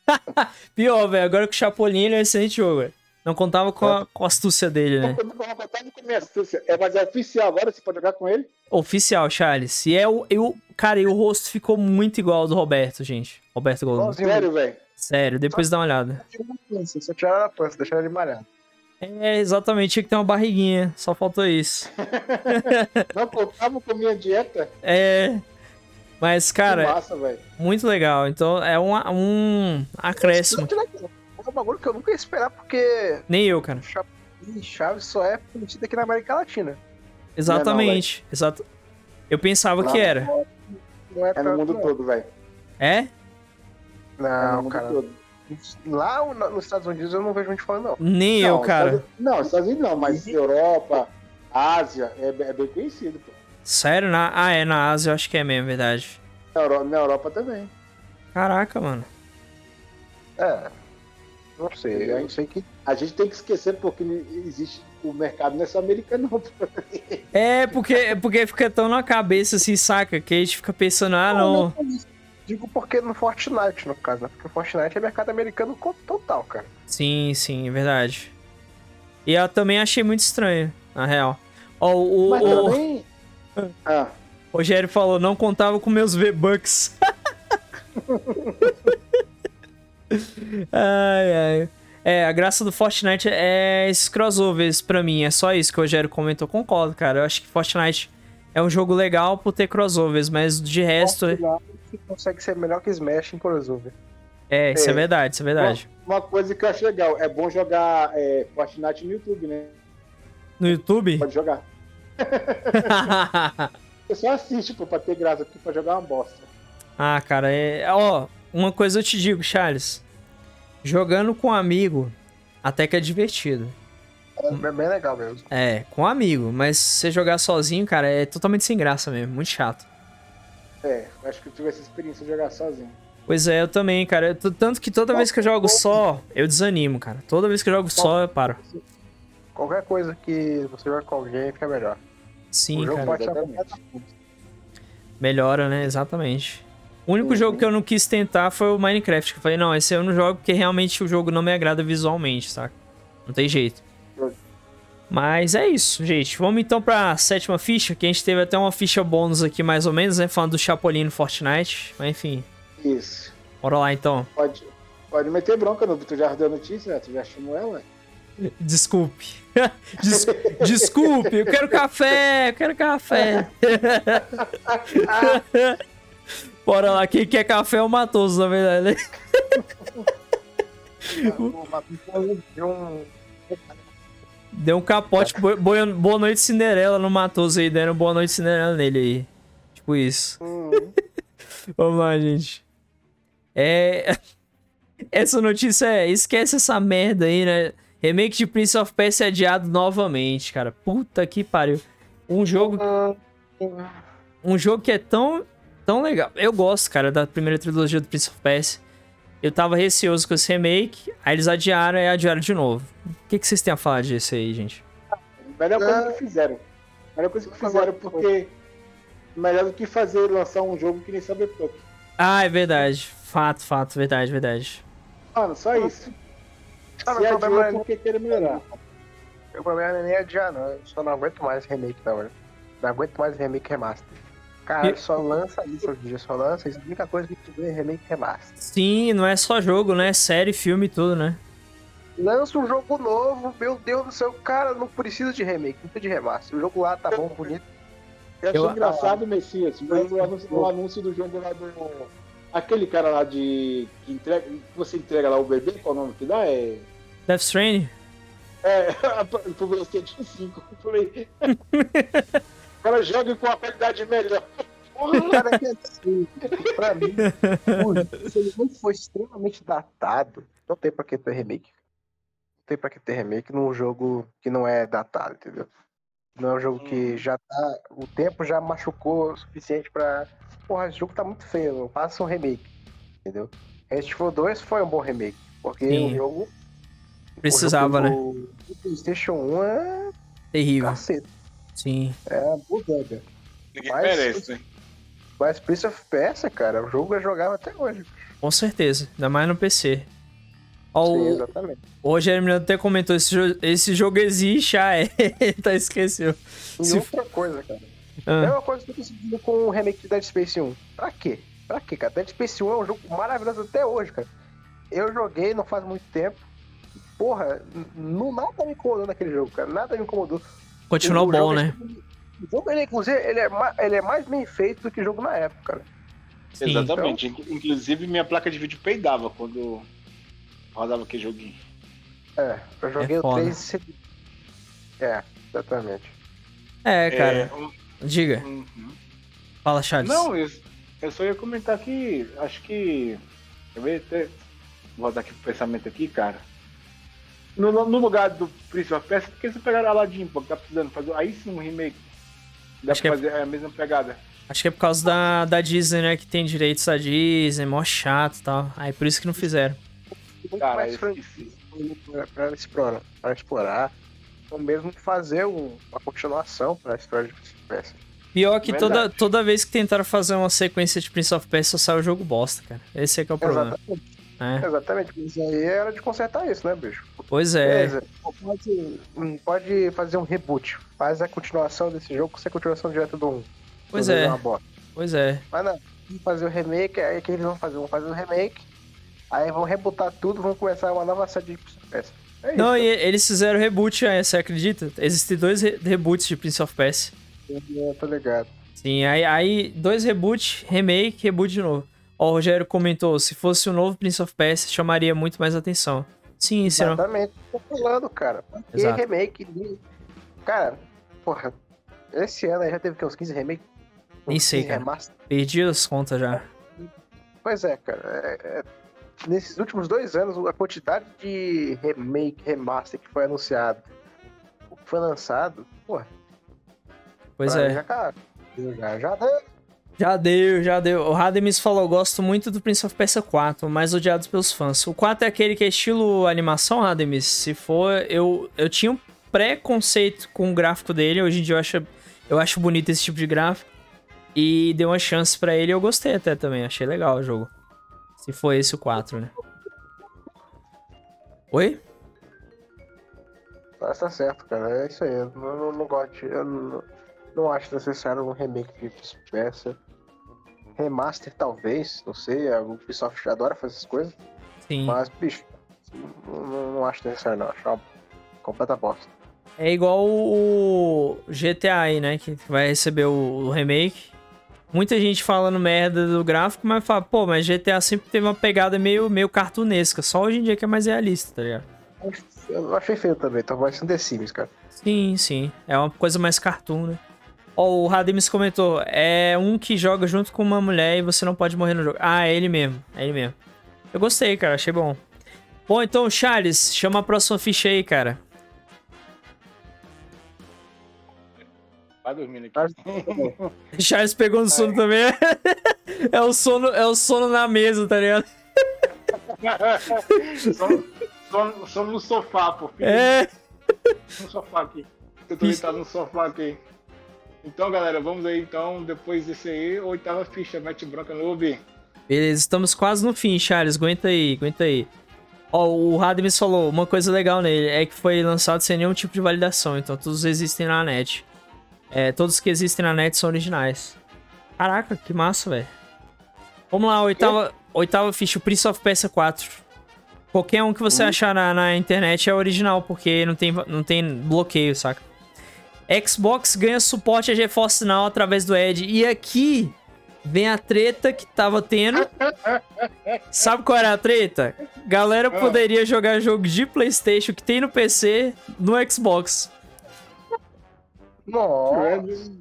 Pior, velho, agora que o Chapolin ele é um excelente jogo, velho. Não contava com a, com a astúcia dele, né? Não, contava com a minha astúcia. É, mas é oficial agora? Você pode jogar com ele? Oficial, Charles. E é o. Eu, cara, e o rosto ficou muito igual ao do Roberto, gente. Roberto Goldman. Sério, velho? Sério, depois só, dá uma olhada. Só tiraram a pança, deixaram ele malhado. É, exatamente, tinha que ter uma barriguinha, só faltou isso. não contava com a minha dieta? É. Mas, cara, massa, muito legal. Então é um, um acréscimo um bagulho que eu nunca ia esperar, porque. Nem eu, cara. Chaves só é permitida aqui na América Latina. Exatamente. Não, não, Exato. Eu pensava não, que era. Não é, é no mundo todo, velho. É? Não, é cara. Todo. Lá nos Estados Unidos eu não vejo gente falando, não. Nem eu, cara. Não, Estados Unidos não, mas Europa, Ásia, é, é, bem conhecido, pô. Sério? Na... Ah, é, na Ásia eu acho que é mesmo, verdade. Na Europa, na Europa também. Caraca, mano. É. Não sei, eu sei que. A gente tem que esquecer porque existe o mercado nessa americano, não. É, porque, porque fica tão na cabeça assim, saca? Que a gente fica pensando, ah, não. não. Digo porque no Fortnite, no caso, né? Porque o Fortnite é mercado americano total, cara. Sim, sim, é verdade. E eu também achei muito estranho, na real. Ó, o, Mas o, também... Ah. O Rogério falou, não contava com meus V-Bucks. ai, ai. É, a graça do Fortnite é esses crossovers pra mim. É só isso que o Rogério comentou. Concordo, cara. Eu acho que Fortnite é um jogo legal por ter crossovers, mas de resto. Você consegue ser melhor que Smash em crossover. É, isso é, é verdade, isso é verdade. Uma, uma, coisa que eu acho legal, é bom jogar é, Fortnite no YouTube, né? No YouTube? Pode jogar. Você só assiste, pô, pra ter graça, porque pra jogar é uma bosta. Ah, cara, é. Ó, uma coisa eu te digo, Charles. Jogando com um amigo, até que é divertido. É bem legal mesmo. É, com um amigo, mas se você jogar sozinho, cara, é totalmente sem graça mesmo, muito chato. É, acho que eu tive essa experiência de jogar sozinho. Pois é, eu também, cara. Tanto que toda vez que eu jogo só, eu desanimo, cara. Toda vez que eu jogo só, eu paro. Qualquer coisa que você joga com alguém fica melhor. Sim, cara. Melhora, né? Exatamente. O único uhum. jogo que eu não quis tentar foi o Minecraft. Que eu falei, não, esse eu não jogo porque realmente o jogo não me agrada visualmente, saca? Não tem jeito. Mas é isso, gente. Vamos então pra sétima ficha, que a gente teve até uma ficha bônus aqui, mais ou menos, né? Falando do Chapolin no Fortnite. Mas enfim. Isso. Bora lá então. Pode, pode meter bronca, no Tu já deu notícia? Tu já chamou ela? Desculpe. Des desculpe, eu quero café, eu quero café. Bora lá, quem quer café é o Matoso, na verdade. Deu um capote, boa, boa noite Cinderela no Matoso aí, deram boa noite Cinderela nele aí. Tipo isso. Uhum. Vamos lá, gente. É. Essa notícia é. Esquece essa merda aí, né? Remake de Prince of Persia adiado novamente, cara. Puta que pariu. Um jogo. Um jogo que é tão. Tão legal. Eu gosto, cara, da primeira trilogia do Prince of Persia. Eu tava receoso com esse remake, aí eles adiaram e adiaram de novo. O que, que vocês têm a falar disso aí, gente? Melhor coisa que fizeram. Melhor coisa que fizeram, porque. Melhor do que fazer lançar um jogo que nem Cyberpunk. Ah, é verdade. Fato, fato, verdade, verdade. Mano, só isso. Ah, Se adiou é porque queira melhorar. O problema não é nem adiar, não. Eu só não aguento mais remake da hora. Não aguento mais remake remaster. Cara, e... só lança isso hoje em dia, só lança isso. A única coisa que tu vê é remake remaster. Sim, não é só jogo, né? Série, filme e tudo, né? Lança um jogo novo, meu Deus do céu, cara, não precisa de remake, não precisa de remaster. O jogo lá tá bom, bonito. Eu achei eu... engraçado, Messias, o anúncio, o anúncio do jogo lá do Aquele cara lá de. que entrega. Você entrega lá o bebê, qual é o nome que dá? É. Death Stranding? É, pro PlayStation 5. Eu falei. o cara joga com a qualidade melhor. Porra, cara, que assim, pra mim, se ele não for extremamente datado, não tem pra que ter remake. Não tem pra que ter remake num jogo que não é datado, entendeu? Não é um jogo que já tá. O tempo já machucou o suficiente pra porra, esse jogo tá muito feio, passa um remake, entendeu? Resident Evil 2 foi um bom remake, porque Sim. o jogo... Precisava, o jogo né? O PlayStation 1 é... Terrível. Caceta. Sim. É bodega. Ninguém mas, merece, hein? Mas Prince of Persia, cara, o jogo é jogável até hoje. Com certeza, ainda mais no PC. Ó, Sim, exatamente. O Rogério até comentou, esse, jo esse jogo existe, ah, é, tá esqueceu. E Se... outra coisa, cara. Ah. É uma coisa que eu tô sentindo com o remake de Dead Space 1. Pra quê? Pra quê, cara? Dead Space 1 é um jogo maravilhoso até hoje, cara. Eu joguei não faz muito tempo. Porra, não, nada me incomodou naquele jogo, cara. Nada me incomodou. Continuou o bom, né? O jogo, ele, inclusive, ele é, ele é mais bem feito do que o jogo na época, cara. Sim, Exatamente. Então... Inclusive, minha placa de vídeo peidava quando rodava aquele joguinho. É, eu joguei é o 3 É, exatamente. É, cara. É, Diga. Uhum. Fala, Charles. Não, eu, eu, só ia comentar que acho que. Eu vou até. Vou dar aqui pro pensamento aqui, cara. No, no lugar do Prince of Persia, por que você pegaram Aladdin, pô, que tá precisando fazer. Aí sim um remake. Dá acho pra é fazer é... a mesma pegada. Acho que é por causa da, da Disney, né? Que tem direitos da Disney, mó chato e tal. Aí por isso que não fizeram. Cara, mais pra, pra, explorar, pra explorar. Ou mesmo fazer um, uma continuação pra história de Persia. Pior que toda, toda vez que tentaram fazer uma sequência de Prince of Persia, só sai o jogo bosta, cara. Esse é que é o problema. Exatamente. É. Exatamente, mas aí era de consertar isso, né, bicho? Pois é. Beleza. Pode, pode fazer um reboot. Faz a continuação desse jogo sem a continuação direta do 1. Pois é. Pois é. Mas não, fazer o remake, aí que eles vão fazer? Vão fazer o remake, aí vão rebootar tudo, vão começar uma nova série de Prince é Não, e eles fizeram reboot, você acredita? Existem dois re reboots de Prince of Persia. É, tô ligado. Sim, aí, aí dois reboots, remake, reboot de novo. Ó, o Rogério comentou, se fosse o novo Prince of Persia, chamaria muito mais atenção. Sim, isso Exatamente, não... tô falando, cara. E remake, cara, porra, esse ano aí já teve que uns 15 remake? Nem sei, cara. Remaster. Perdi as contas já. Pois é, cara. É, é, nesses últimos dois anos, a quantidade de remake, remaster que foi anunciado, que foi lançado, porra. Pois é. Já, cara, já, já deu. Já deu, já deu. O Rademis falou: gosto muito do Prince of Persia 4, mais odiado pelos fãs. O 4 é aquele que é estilo animação, Rademis? Se for, eu, eu tinha um preconceito com o gráfico dele. Hoje em dia eu acho, eu acho bonito esse tipo de gráfico. E dei uma chance para ele eu gostei até também. Achei legal o jogo. Se for esse o 4, né? Oi? Tá, tá certo, cara. É isso aí. Eu não, não gosto de, Eu não, não acho necessário um remake de peça. Remaster, talvez. Não sei. A Ubisoft adora fazer essas coisas. Sim. Mas, bicho, não, não acho necessário, não. Acho uma completa bosta. É igual o GTA aí, né? Que vai receber o remake muita gente falando merda do gráfico, mas fala, pô, mas GTA sempre teve uma pegada meio, meio cartunesca. Só hoje em dia que é mais realista, tá ligado? Eu achei feio também, tá mais The Sims, cara. Sim, sim. É uma coisa mais cartoon, né? Oh, o Radims comentou, é um que joga junto com uma mulher e você não pode morrer no jogo. Ah, é ele mesmo, é ele mesmo. Eu gostei, cara, achei bom. Bom, então, Charles, chama a próxima ficha aí, cara. Vai dormindo aqui. Charles pegou no sono também. é o sono, é o sono na mesa, tá ligado? sono, sono, sono, no sofá, pô. É. No sofá aqui. Eu tô deitado no sofá aqui. Então, galera, vamos aí então, depois desse aí, oitava ficha, mete branca no UB. Beleza, estamos quase no fim, Charles. Aguenta aí, aguenta aí. Ó, o Radmis falou, uma coisa legal nele é que foi lançado sem nenhum tipo de validação, então todos existem na net. É, todos que existem na net são originais. Caraca, que massa, velho. Vamos lá, oitava, oitava ficha, o Prince of Persia 4. Qualquer um que você uhum. achar na, na, internet é original, porque não tem, não tem bloqueio, saca? Xbox ganha suporte a GeForce Now através do Edge. E aqui vem a treta que tava tendo. Sabe qual era a treta? Galera ah. poderia jogar jogo de PlayStation que tem no PC no Xbox. Nossa.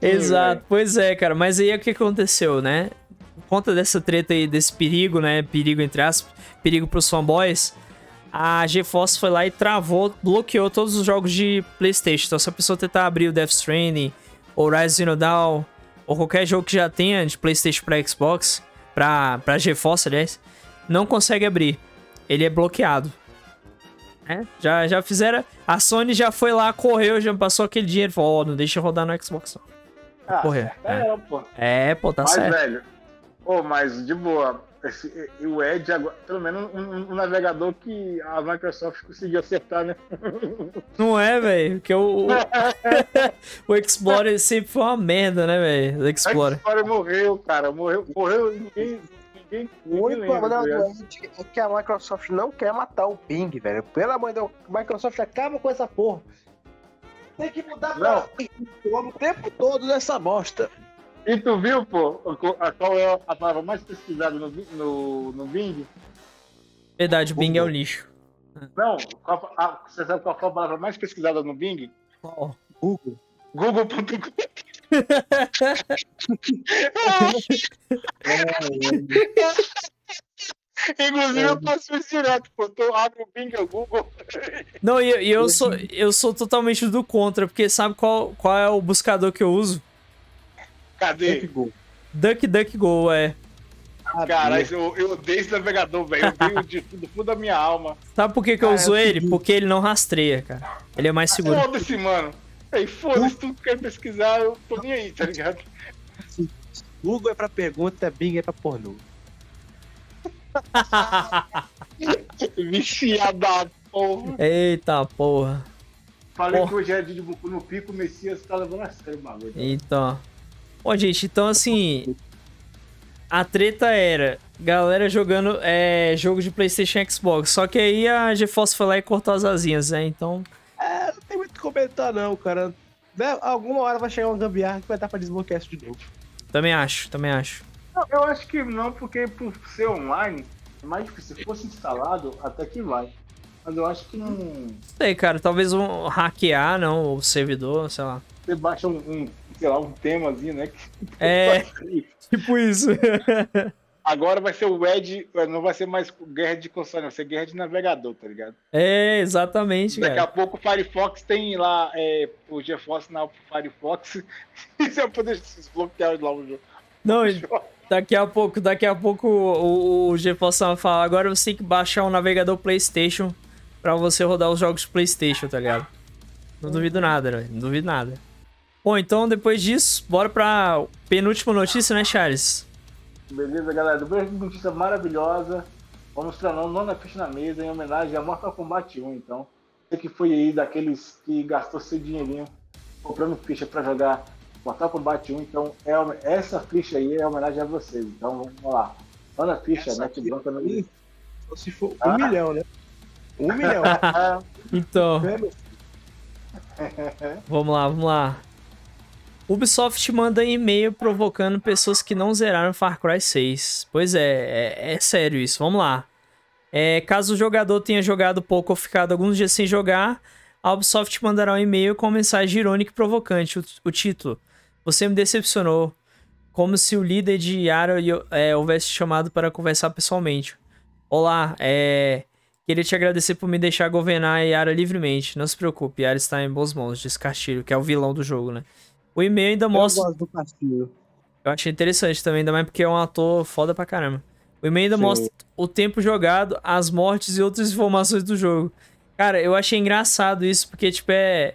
Exato, pois é, cara. Mas aí o que aconteceu, né? Por conta dessa treta aí, desse perigo, né? Perigo entre aspas, perigo pros fanboys. A GeForce foi lá e travou, bloqueou todos os jogos de PlayStation. Então, se a pessoa tentar abrir o Death Stranding, ou Rise Zero Dawn, ou qualquer jogo que já tenha de PlayStation para Xbox, pra, pra GeForce, aliás, não consegue abrir. Ele é bloqueado. É, já, já fizeram. A Sony já foi lá, correu, já passou aquele dinheiro. Falou, oh, não deixa rodar no Xbox. Não. Ah, correr. É, é, pô. É, pô, tá mas, certo. velho, pô, mas de boa. Esse, o Edge, agora, pelo menos um, um, navegador que a Microsoft conseguiu acertar, né? Não é, velho? Porque o, o, o Explorer sempre foi uma merda, né, velho? O Explorer. O Explorer morreu, cara. Morreu, morreu ninguém, Ninguém, o único problema é que a Microsoft não quer matar o Bing, velho. Pelo amor de Deus, a Microsoft acaba com essa porra. Tem que mudar não. o tempo todo nessa bosta. E tu viu, pô, qual é a palavra mais pesquisada no, no, no Bing? Verdade, Bing é o lixo. Não, qual, a, você sabe qual foi a palavra mais pesquisada no Bing? Qual? Google. Google.com. Inclusive, eu faço isso direto, pô. Eu abro o Bing, o Google. Não, e, e, eu, sou, eu sou totalmente do contra, porque sabe qual, qual é o buscador que eu uso? Cadê? DuckDuckGo. DuckDuckGo, é. Caralho, eu, eu odeio esse navegador, velho. Eu odeio de, do fundo da minha alma. Sabe por que, que eu uso ele? Porque ele não rastreia, cara. Ele é mais seguro. Foda-se, mano. Aí, foda-se, tudo que quer pesquisar, eu tô nem aí, tá ligado? Google é pra pergunta, Bing é pra pornô. Viciada porra. Eita porra. Falei porra. que hoje é de no pico, o Messias tá levando a sério o bagulho. Então. Bom, gente, então assim. A treta era galera jogando é, jogo de PlayStation e Xbox. Só que aí a GeForce foi lá e cortou as asinhas, né? Então. É, não tem muito o que comentar, não, cara. Né, alguma hora vai chegar um gambiarra que vai dar pra desbloquear isso de novo. Também acho, também acho. Não, eu acho que não, porque por ser online, é mais difícil. Se fosse instalado, até que vai. Mas eu acho que não. Sei, cara, talvez um hackear, não, o servidor, sei lá. Você baixa um, um sei lá, um temazinho, né? É. tipo isso. Agora vai ser o Edge, não vai ser mais guerra de console, vai ser guerra de navegador, tá ligado? É, exatamente, Daqui cara. a pouco o Firefox tem lá é, o GeForce na Firefox e você vai poder desbloquear lá o jogo. Não, daqui a pouco, daqui a pouco o, o GeForce vai falar, agora você tem que baixar um navegador PlayStation pra você rodar os jogos PlayStation, tá ligado? Não duvido nada, velho. Não duvido nada. Bom, então depois disso, bora pra penúltima notícia, né, Charles? Beleza, galera. Depois de notícia maravilhosa, vamos pra nona ficha na mesa em homenagem a Mortal Kombat 1, então. Você que foi aí daqueles que gastou seu dinheirinho comprando ficha pra jogar Mortal Kombat 1, então é, essa ficha aí é homenagem a vocês. Então vamos lá. Nona ficha, né? Que branca no Se for ah. um milhão, né? Um milhão. então. vamos lá, vamos lá. Ubisoft manda e-mail provocando pessoas que não zeraram Far Cry 6. Pois é, é, é sério isso. Vamos lá. É, caso o jogador tenha jogado pouco ou ficado alguns dias sem jogar, a Ubisoft mandará um e-mail com uma mensagem irônica e provocante. O, o título: Você me decepcionou. Como se o líder de Yara é, houvesse chamado para conversar pessoalmente. Olá, é. Queria te agradecer por me deixar governar a Yara livremente. Não se preocupe, Yara está em boas mãos, diz Castilho, que é o vilão do jogo, né? O e-mail ainda mostra. Eu gosto do Castilho. Eu achei interessante também, ainda mais porque é um ator foda pra caramba. O e-mail ainda Sim. mostra o tempo jogado, as mortes e outras informações do jogo. Cara, eu achei engraçado isso, porque, tipo, é.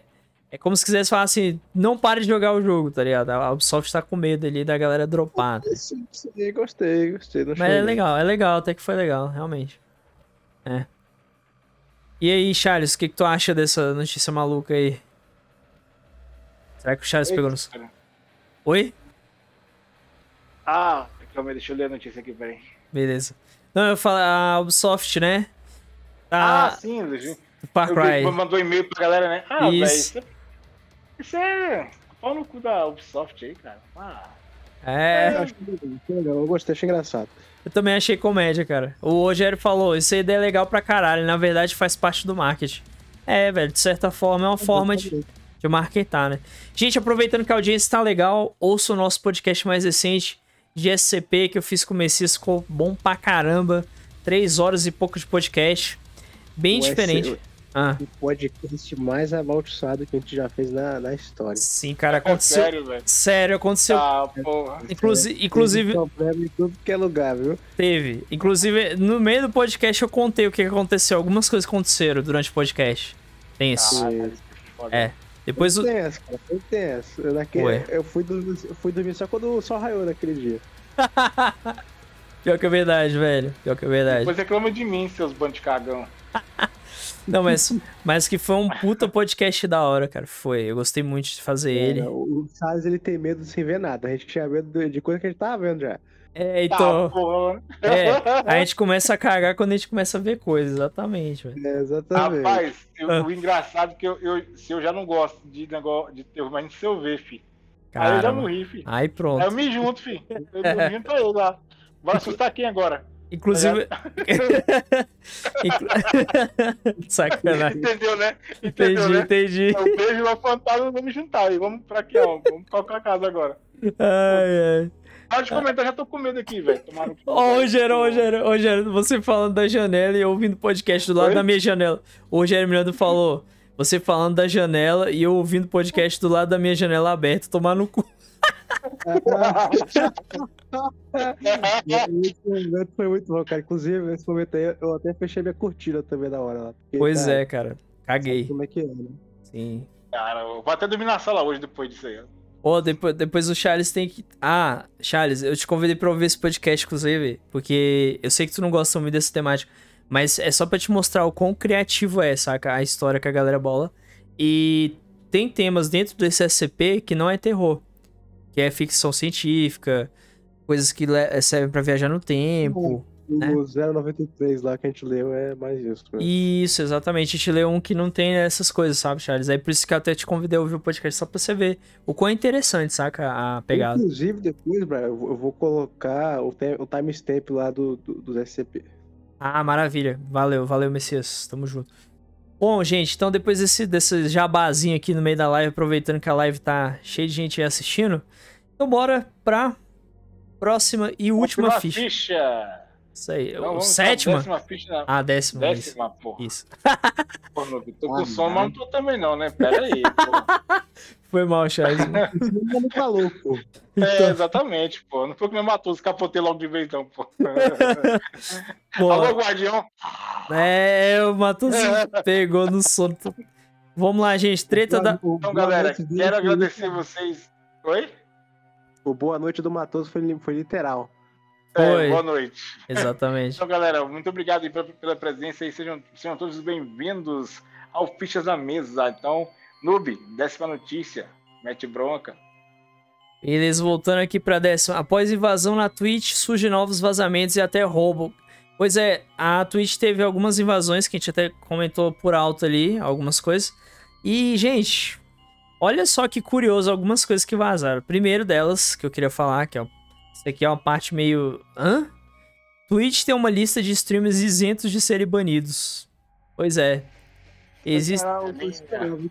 É como se quisesse falar assim, não pare de jogar o jogo, tá ligado? A Ubisoft tá com medo ali da galera dropar. Né? Sim, sim, gostei, gostei. Mas é legal, é legal, até que foi legal, realmente. É. E aí, Charles, o que, que tu acha dessa notícia maluca aí? Será que o Charles pegou no. Cara. Oi? Ah, calma aí, deixa eu ler a notícia aqui, peraí. Beleza. Não, eu falo a Ubisoft, né? Tá... Ah, sim, Luigi. Far Cry. Mandou e-mail pra galera, né? Ah, velho, isso... isso é pau no cu da Ubisoft aí, cara. Ah. É. Eu, eu gostei, achei engraçado. Eu também achei comédia, cara. O Rogério falou, isso aí é legal pra caralho. Na verdade, faz parte do marketing. É, velho, de certa forma, é uma forma de, de marketar, né? Gente, aproveitando que a audiência tá legal, ouça o nosso podcast mais recente de SCP que eu fiz com o Messias, ficou bom pra caramba. Três horas e pouco de podcast. Bem o diferente. SC... Ah. O podcast mais amaldiçoado que a gente já fez na, na história. Sim, cara, aconteceu. sério, velho? Sério, aconteceu. Ah, porra. Inclusive. inclusive problema em tudo que é lugar, viu? Teve. Inclusive, no meio do podcast eu contei o que aconteceu. Algumas coisas aconteceram durante o podcast. Tem isso. Ah, é. Depois o. Tenso, cara, foi tenso. Eu, naquele, eu, fui dormir, eu fui dormir só quando o sol raiou naquele dia. Pior que é verdade, velho. Pior que é verdade. Depois reclama de mim, seus bandos cagão. Não, mas, mas que foi um puta podcast da hora, cara. Foi. Eu gostei muito de fazer é, ele. O Salles, ele tem medo sem ver nada. A gente tinha medo de coisa que a gente tava vendo já. É, então. Ah, é, a gente começa a cagar quando a gente começa a ver coisas, exatamente. Velho. É, exatamente. Rapaz, eu, ah. o engraçado é que eu, eu, se eu já não gosto de negócio de terror, mas se eu ver, fi. Caramba. Aí eu já morri, fi. Aí pronto. Aí eu me junto, fi. Eu me junto aí lá. Vai assustar quem agora? Inclusive. Tá Sacanagem. Entendeu, né? Entendeu, entendi, né? entendi. Eu vejo uma fantasma, vamos juntar aí. Vamos pra aqui, ó. Vamos pra casa agora. Ai, ai. Pode comentar, já tô com medo aqui, velho. Ô, Rogério, Rogério, Rogério, você falando da janela e eu ouvindo podcast do lado Oi? da minha janela. O Rogério Miranda falou, você falando da janela e eu ouvindo podcast do lado da minha janela aberta, tomar no cu. esse momento foi muito bom, cara. Inclusive, nesse momento aí, eu até fechei minha cortina também na hora lá. Pois cara, é, cara. Caguei. Como é que é, né? Sim. Cara, eu vou até dormir na sala hoje depois disso aí. Pô, depois, depois o Charles tem que. Ah, Charles, eu te convidei pra ouvir esse podcast, inclusive, porque eu sei que tu não gosta muito dessa temática. Mas é só para te mostrar o quão criativo é, saca? A história que a galera bola. E tem temas dentro desse SCP que não é terror. Que é ficção científica, coisas que servem para viajar no tempo. O né? 093 lá que a gente leu é mais isso. Mesmo. Isso, exatamente. A gente leu um que não tem essas coisas, sabe, Charles? Aí por isso que eu até te convidei a ouvir o podcast só pra você ver o quão é interessante, saca? A pegada. Inclusive, depois, Brian, eu vou colocar o, o timestamp lá do, do, dos SCP. Ah, maravilha. Valeu, valeu, Messias. Tamo junto. Bom, gente, então depois desse, desse jabazinho aqui no meio da live, aproveitando que a live tá cheia de gente assistindo, então bora pra próxima e última ficha. ficha. Isso aí. Então, o sétima? Décima ficha. Ah, décima. Décima, isso. porra. Isso. Pô, não, tô com sono, mas não tô também não, né? Pera aí, pô. Foi mal, Charles. Não falou, pô. É, exatamente, pô. Não foi que me matou, escapotei logo de vez, não, pô. pô. Alô, guardião. É, o Matos pegou no sono. Vamos lá, gente. Treta da. Então, galera, quero agradecer vocês. Oi? O boa noite do Matoso foi, foi literal. É, boa noite. Exatamente. então, galera, muito obrigado pela, pela presença e sejam, sejam todos bem-vindos ao Fichas na Mesa. Então, Noob, décima notícia. Mete bronca. Beleza, voltando aqui pra décima. Após invasão na Twitch, surgem novos vazamentos e até roubo. Pois é, a Twitch teve algumas invasões que a gente até comentou por alto ali, algumas coisas. E, gente, olha só que curioso algumas coisas que vazaram. Primeiro delas, que eu queria falar, que é isso aqui é uma parte meio. Hã? Twitch tem uma lista de streamers isentos de serem banidos. Pois é. Existe.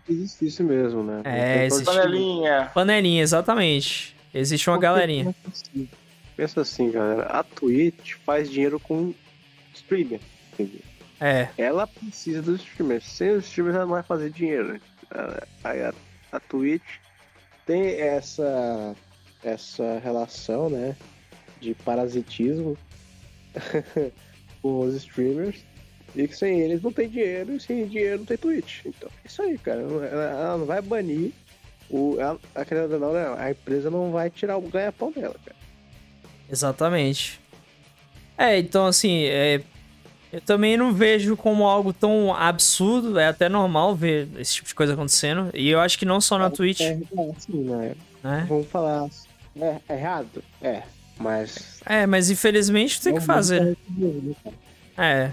que existisse mesmo, né? É, existe. Panelinha. Panelinha, exatamente. Existe uma galerinha. Assim, pensa assim, galera. A Twitch faz dinheiro com streamer. Entendeu? É. Ela precisa dos streamers. Sem os streamers, ela não vai fazer dinheiro. Aí a, a Twitch tem essa essa relação, né, de parasitismo com os streamers e que sem eles não tem dinheiro e sem dinheiro não tem Twitch. Então é isso aí, cara. Ela não vai banir o. Ela, a, não, né? a empresa não vai tirar o ganha-pão dela, cara. Exatamente. É, então assim, é, eu também não vejo como algo tão absurdo, é até normal ver esse tipo de coisa acontecendo. E eu acho que não só na é, Twitch. É, assim, né? É? Vamos falar é, é errado? É, mas. É, mas infelizmente tem que fazer. É.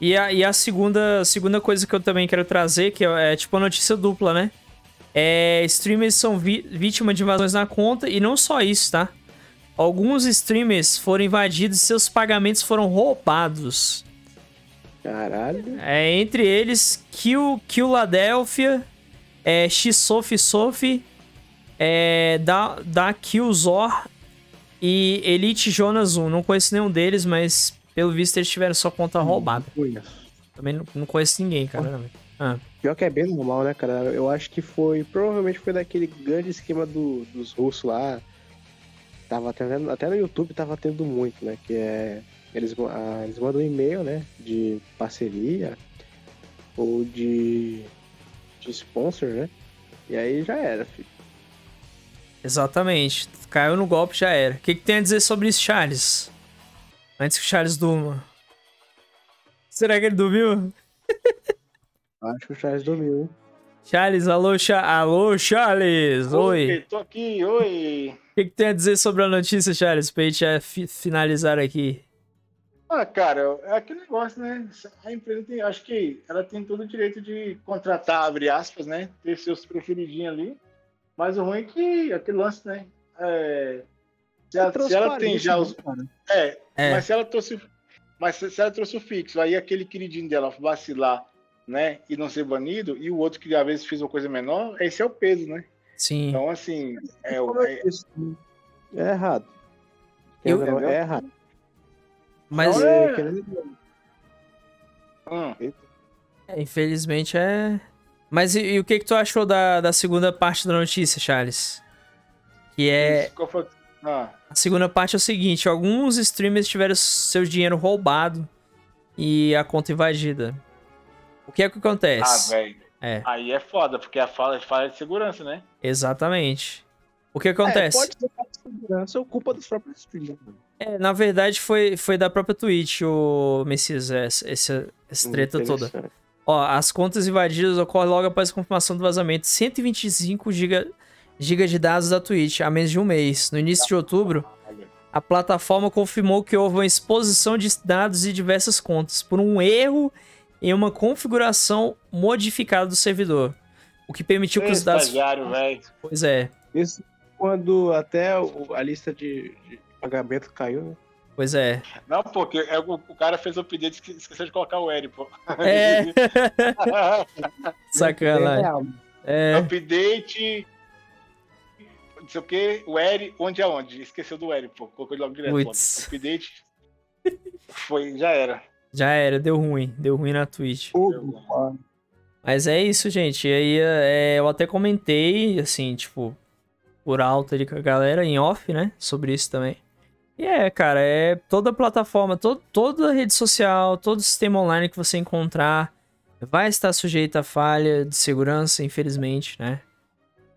E a, e a segunda, segunda coisa que eu também quero trazer, que é, é tipo a notícia dupla, né? É, streamers são vítimas de invasões na conta e não só isso, tá? Alguns streamers foram invadidos e seus pagamentos foram roubados. Caralho. É, entre eles, Kill, Kill Ladelphia, é, Shisofi Sofi é, da, da Killzor e Elite Jonas 1. Não conheço nenhum deles, mas pelo visto eles tiveram sua conta hum, roubada. Também não, não conheço ninguém, cara. Ah. Pior que é bem normal, né, cara? Eu acho que foi. Provavelmente foi daquele grande esquema do, dos russos lá. Tava até, até no YouTube tava tendo muito, né? Que é. Eles, ah, eles mandam um e-mail, né? De parceria ou de, de sponsor, né? E aí já era, filho. Exatamente. Caiu no golpe, já era. O que, que tem a dizer sobre isso, Charles? Antes que o Charles durma. Será que ele dormiu? Acho que o Charles dormiu. Charles, alô, Cha alô Charles! Oi! oi. Tô aqui, oi! O que, que, tem a dizer sobre a notícia, Charles, pra gente fi finalizar aqui? Ah, cara, é aquele negócio, né? A empresa tem, acho que ela tem todo o direito de contratar, abre aspas, né? Ter seus preferidinhos ali. Mas o ruim é que aquele lance, né? É, se, ela, se ela tem já os. Né, é, é, mas se ela trouxe. Mas se, ela trouxe o fixo, aí aquele queridinho dela vacilar, né? E não ser banido, e o outro que às vezes fez uma coisa menor, esse é o peso, né? Sim. Então, assim. É, é, é errado. Eu, é errado. Mas. É... Hum. É, infelizmente é. Mas e, e, o que que tu achou da, da segunda parte da notícia, Charles? Que é... Ah. A segunda parte é o seguinte, alguns streamers tiveram seu dinheiro roubado e a conta invadida. O que é que acontece? Ah, velho. É. Aí é foda, porque é falha, falha de segurança, né? Exatamente. O que acontece? É, pode ser falha de segurança ou culpa dos próprios streamers. É, na verdade foi, foi da própria Twitch, o Messias, essa, essa, essa treta toda. Ó, as contas invadidas ocorrem logo após a confirmação do vazamento. 125 GB GB de dados da Twitch há menos de um mês. No início de outubro, a plataforma confirmou que houve uma exposição de dados de diversas contas por um erro em uma configuração modificada do servidor, o que permitiu que os dados. Véio. Pois é. Isso quando até a lista de, de pagamento caiu, né? Pois é. Não, porque é, o, o cara fez o update e esqueceu de colocar o L, pô. É. Sacanagem. É. Update não sei o que, o Eri, onde é onde? Esqueceu do Eri, pô. Colocou ele logo direto. Puts. Update. Foi, já era. Já era, deu ruim. Deu ruim na Twitch. Mas é isso, gente. E aí é, eu até comentei, assim, tipo, por alto ali com a galera, em off, né? Sobre isso também. E é, cara, é toda plataforma, to toda rede social, todo sistema online que você encontrar vai estar sujeito a falha de segurança, infelizmente, né?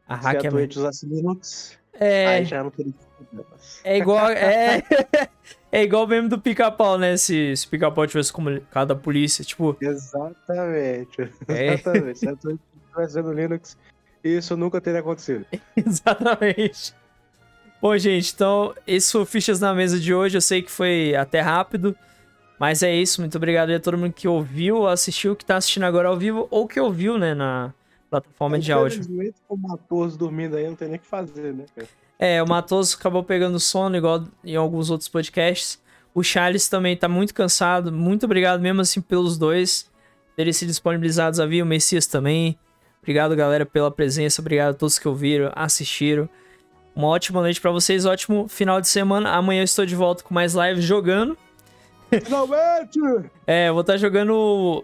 A hack Se a Twitch usasse Linux, é... aí já não teria problemas. É igual. É... é igual o meme do pica-pau, né? Se, se pica-pau tivesse comunicado a polícia, tipo. Exatamente. É. Exatamente. Se a Twitch estivesse usando Linux, isso nunca teria acontecido. Exatamente. Bom, gente, então, esse foi o Fichas na Mesa de hoje. Eu sei que foi até rápido. Mas é isso, muito obrigado a todo mundo que ouviu, assistiu, que tá assistindo agora ao vivo, ou que ouviu, né, na, plataforma de áudio. Infelizmente, o Matoso dormindo aí, não tem nem o que fazer, né, cara? É, o Matoso acabou pegando sono, igual em alguns outros podcasts. O Charles também tá muito cansado. Muito obrigado mesmo assim pelos dois terem se disponibilizados a vir. O Messias também. Obrigado, galera, pela presença. Obrigado a todos que ouviram, assistiram. Uma ótima noite para vocês, ótimo final de semana. Amanhã eu estou de volta com mais lives jogando. Finalmente! é, eu vou estar tá jogando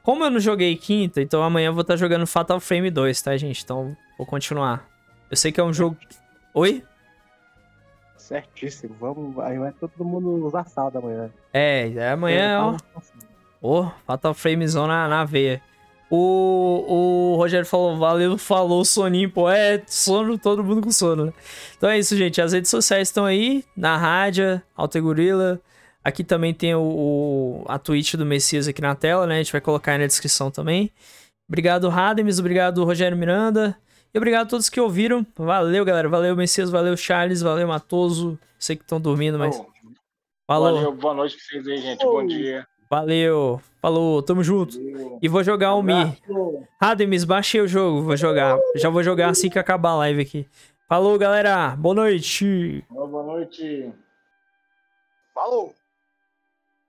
como eu não joguei quinta, então amanhã eu vou estar jogando Fatal Frame 2, tá, gente? Então vou continuar. Eu sei que é um jogo. Oi? Certíssimo. Vamos. Aí vai todo mundo usar salda amanhã. É, é amanhã, ó. Ô, oh, Fatal Frame na, na veia. O, o Rogério falou, valeu, falou soninho, pô. É, sono, todo mundo com sono, né? Então é isso, gente. As redes sociais estão aí, na rádio, Alter Gorilla, Aqui também tem o, o, a Twitch do Messias aqui na tela, né? A gente vai colocar aí na descrição também. Obrigado, Rademis. Obrigado, Rogério Miranda. E obrigado a todos que ouviram. Valeu, galera. Valeu, Messias. Valeu, Charles. Valeu, Matoso. Sei que estão dormindo, mas. Falou. Valeu, boa noite pra vocês aí, gente. Bom dia. Valeu. Falou, tamo junto. Valeu. E vou jogar o Mi. Rademis, baixei o jogo. Vou jogar. Já vou jogar assim que acabar a live aqui. Falou, galera. Boa noite. Boa noite. Falou.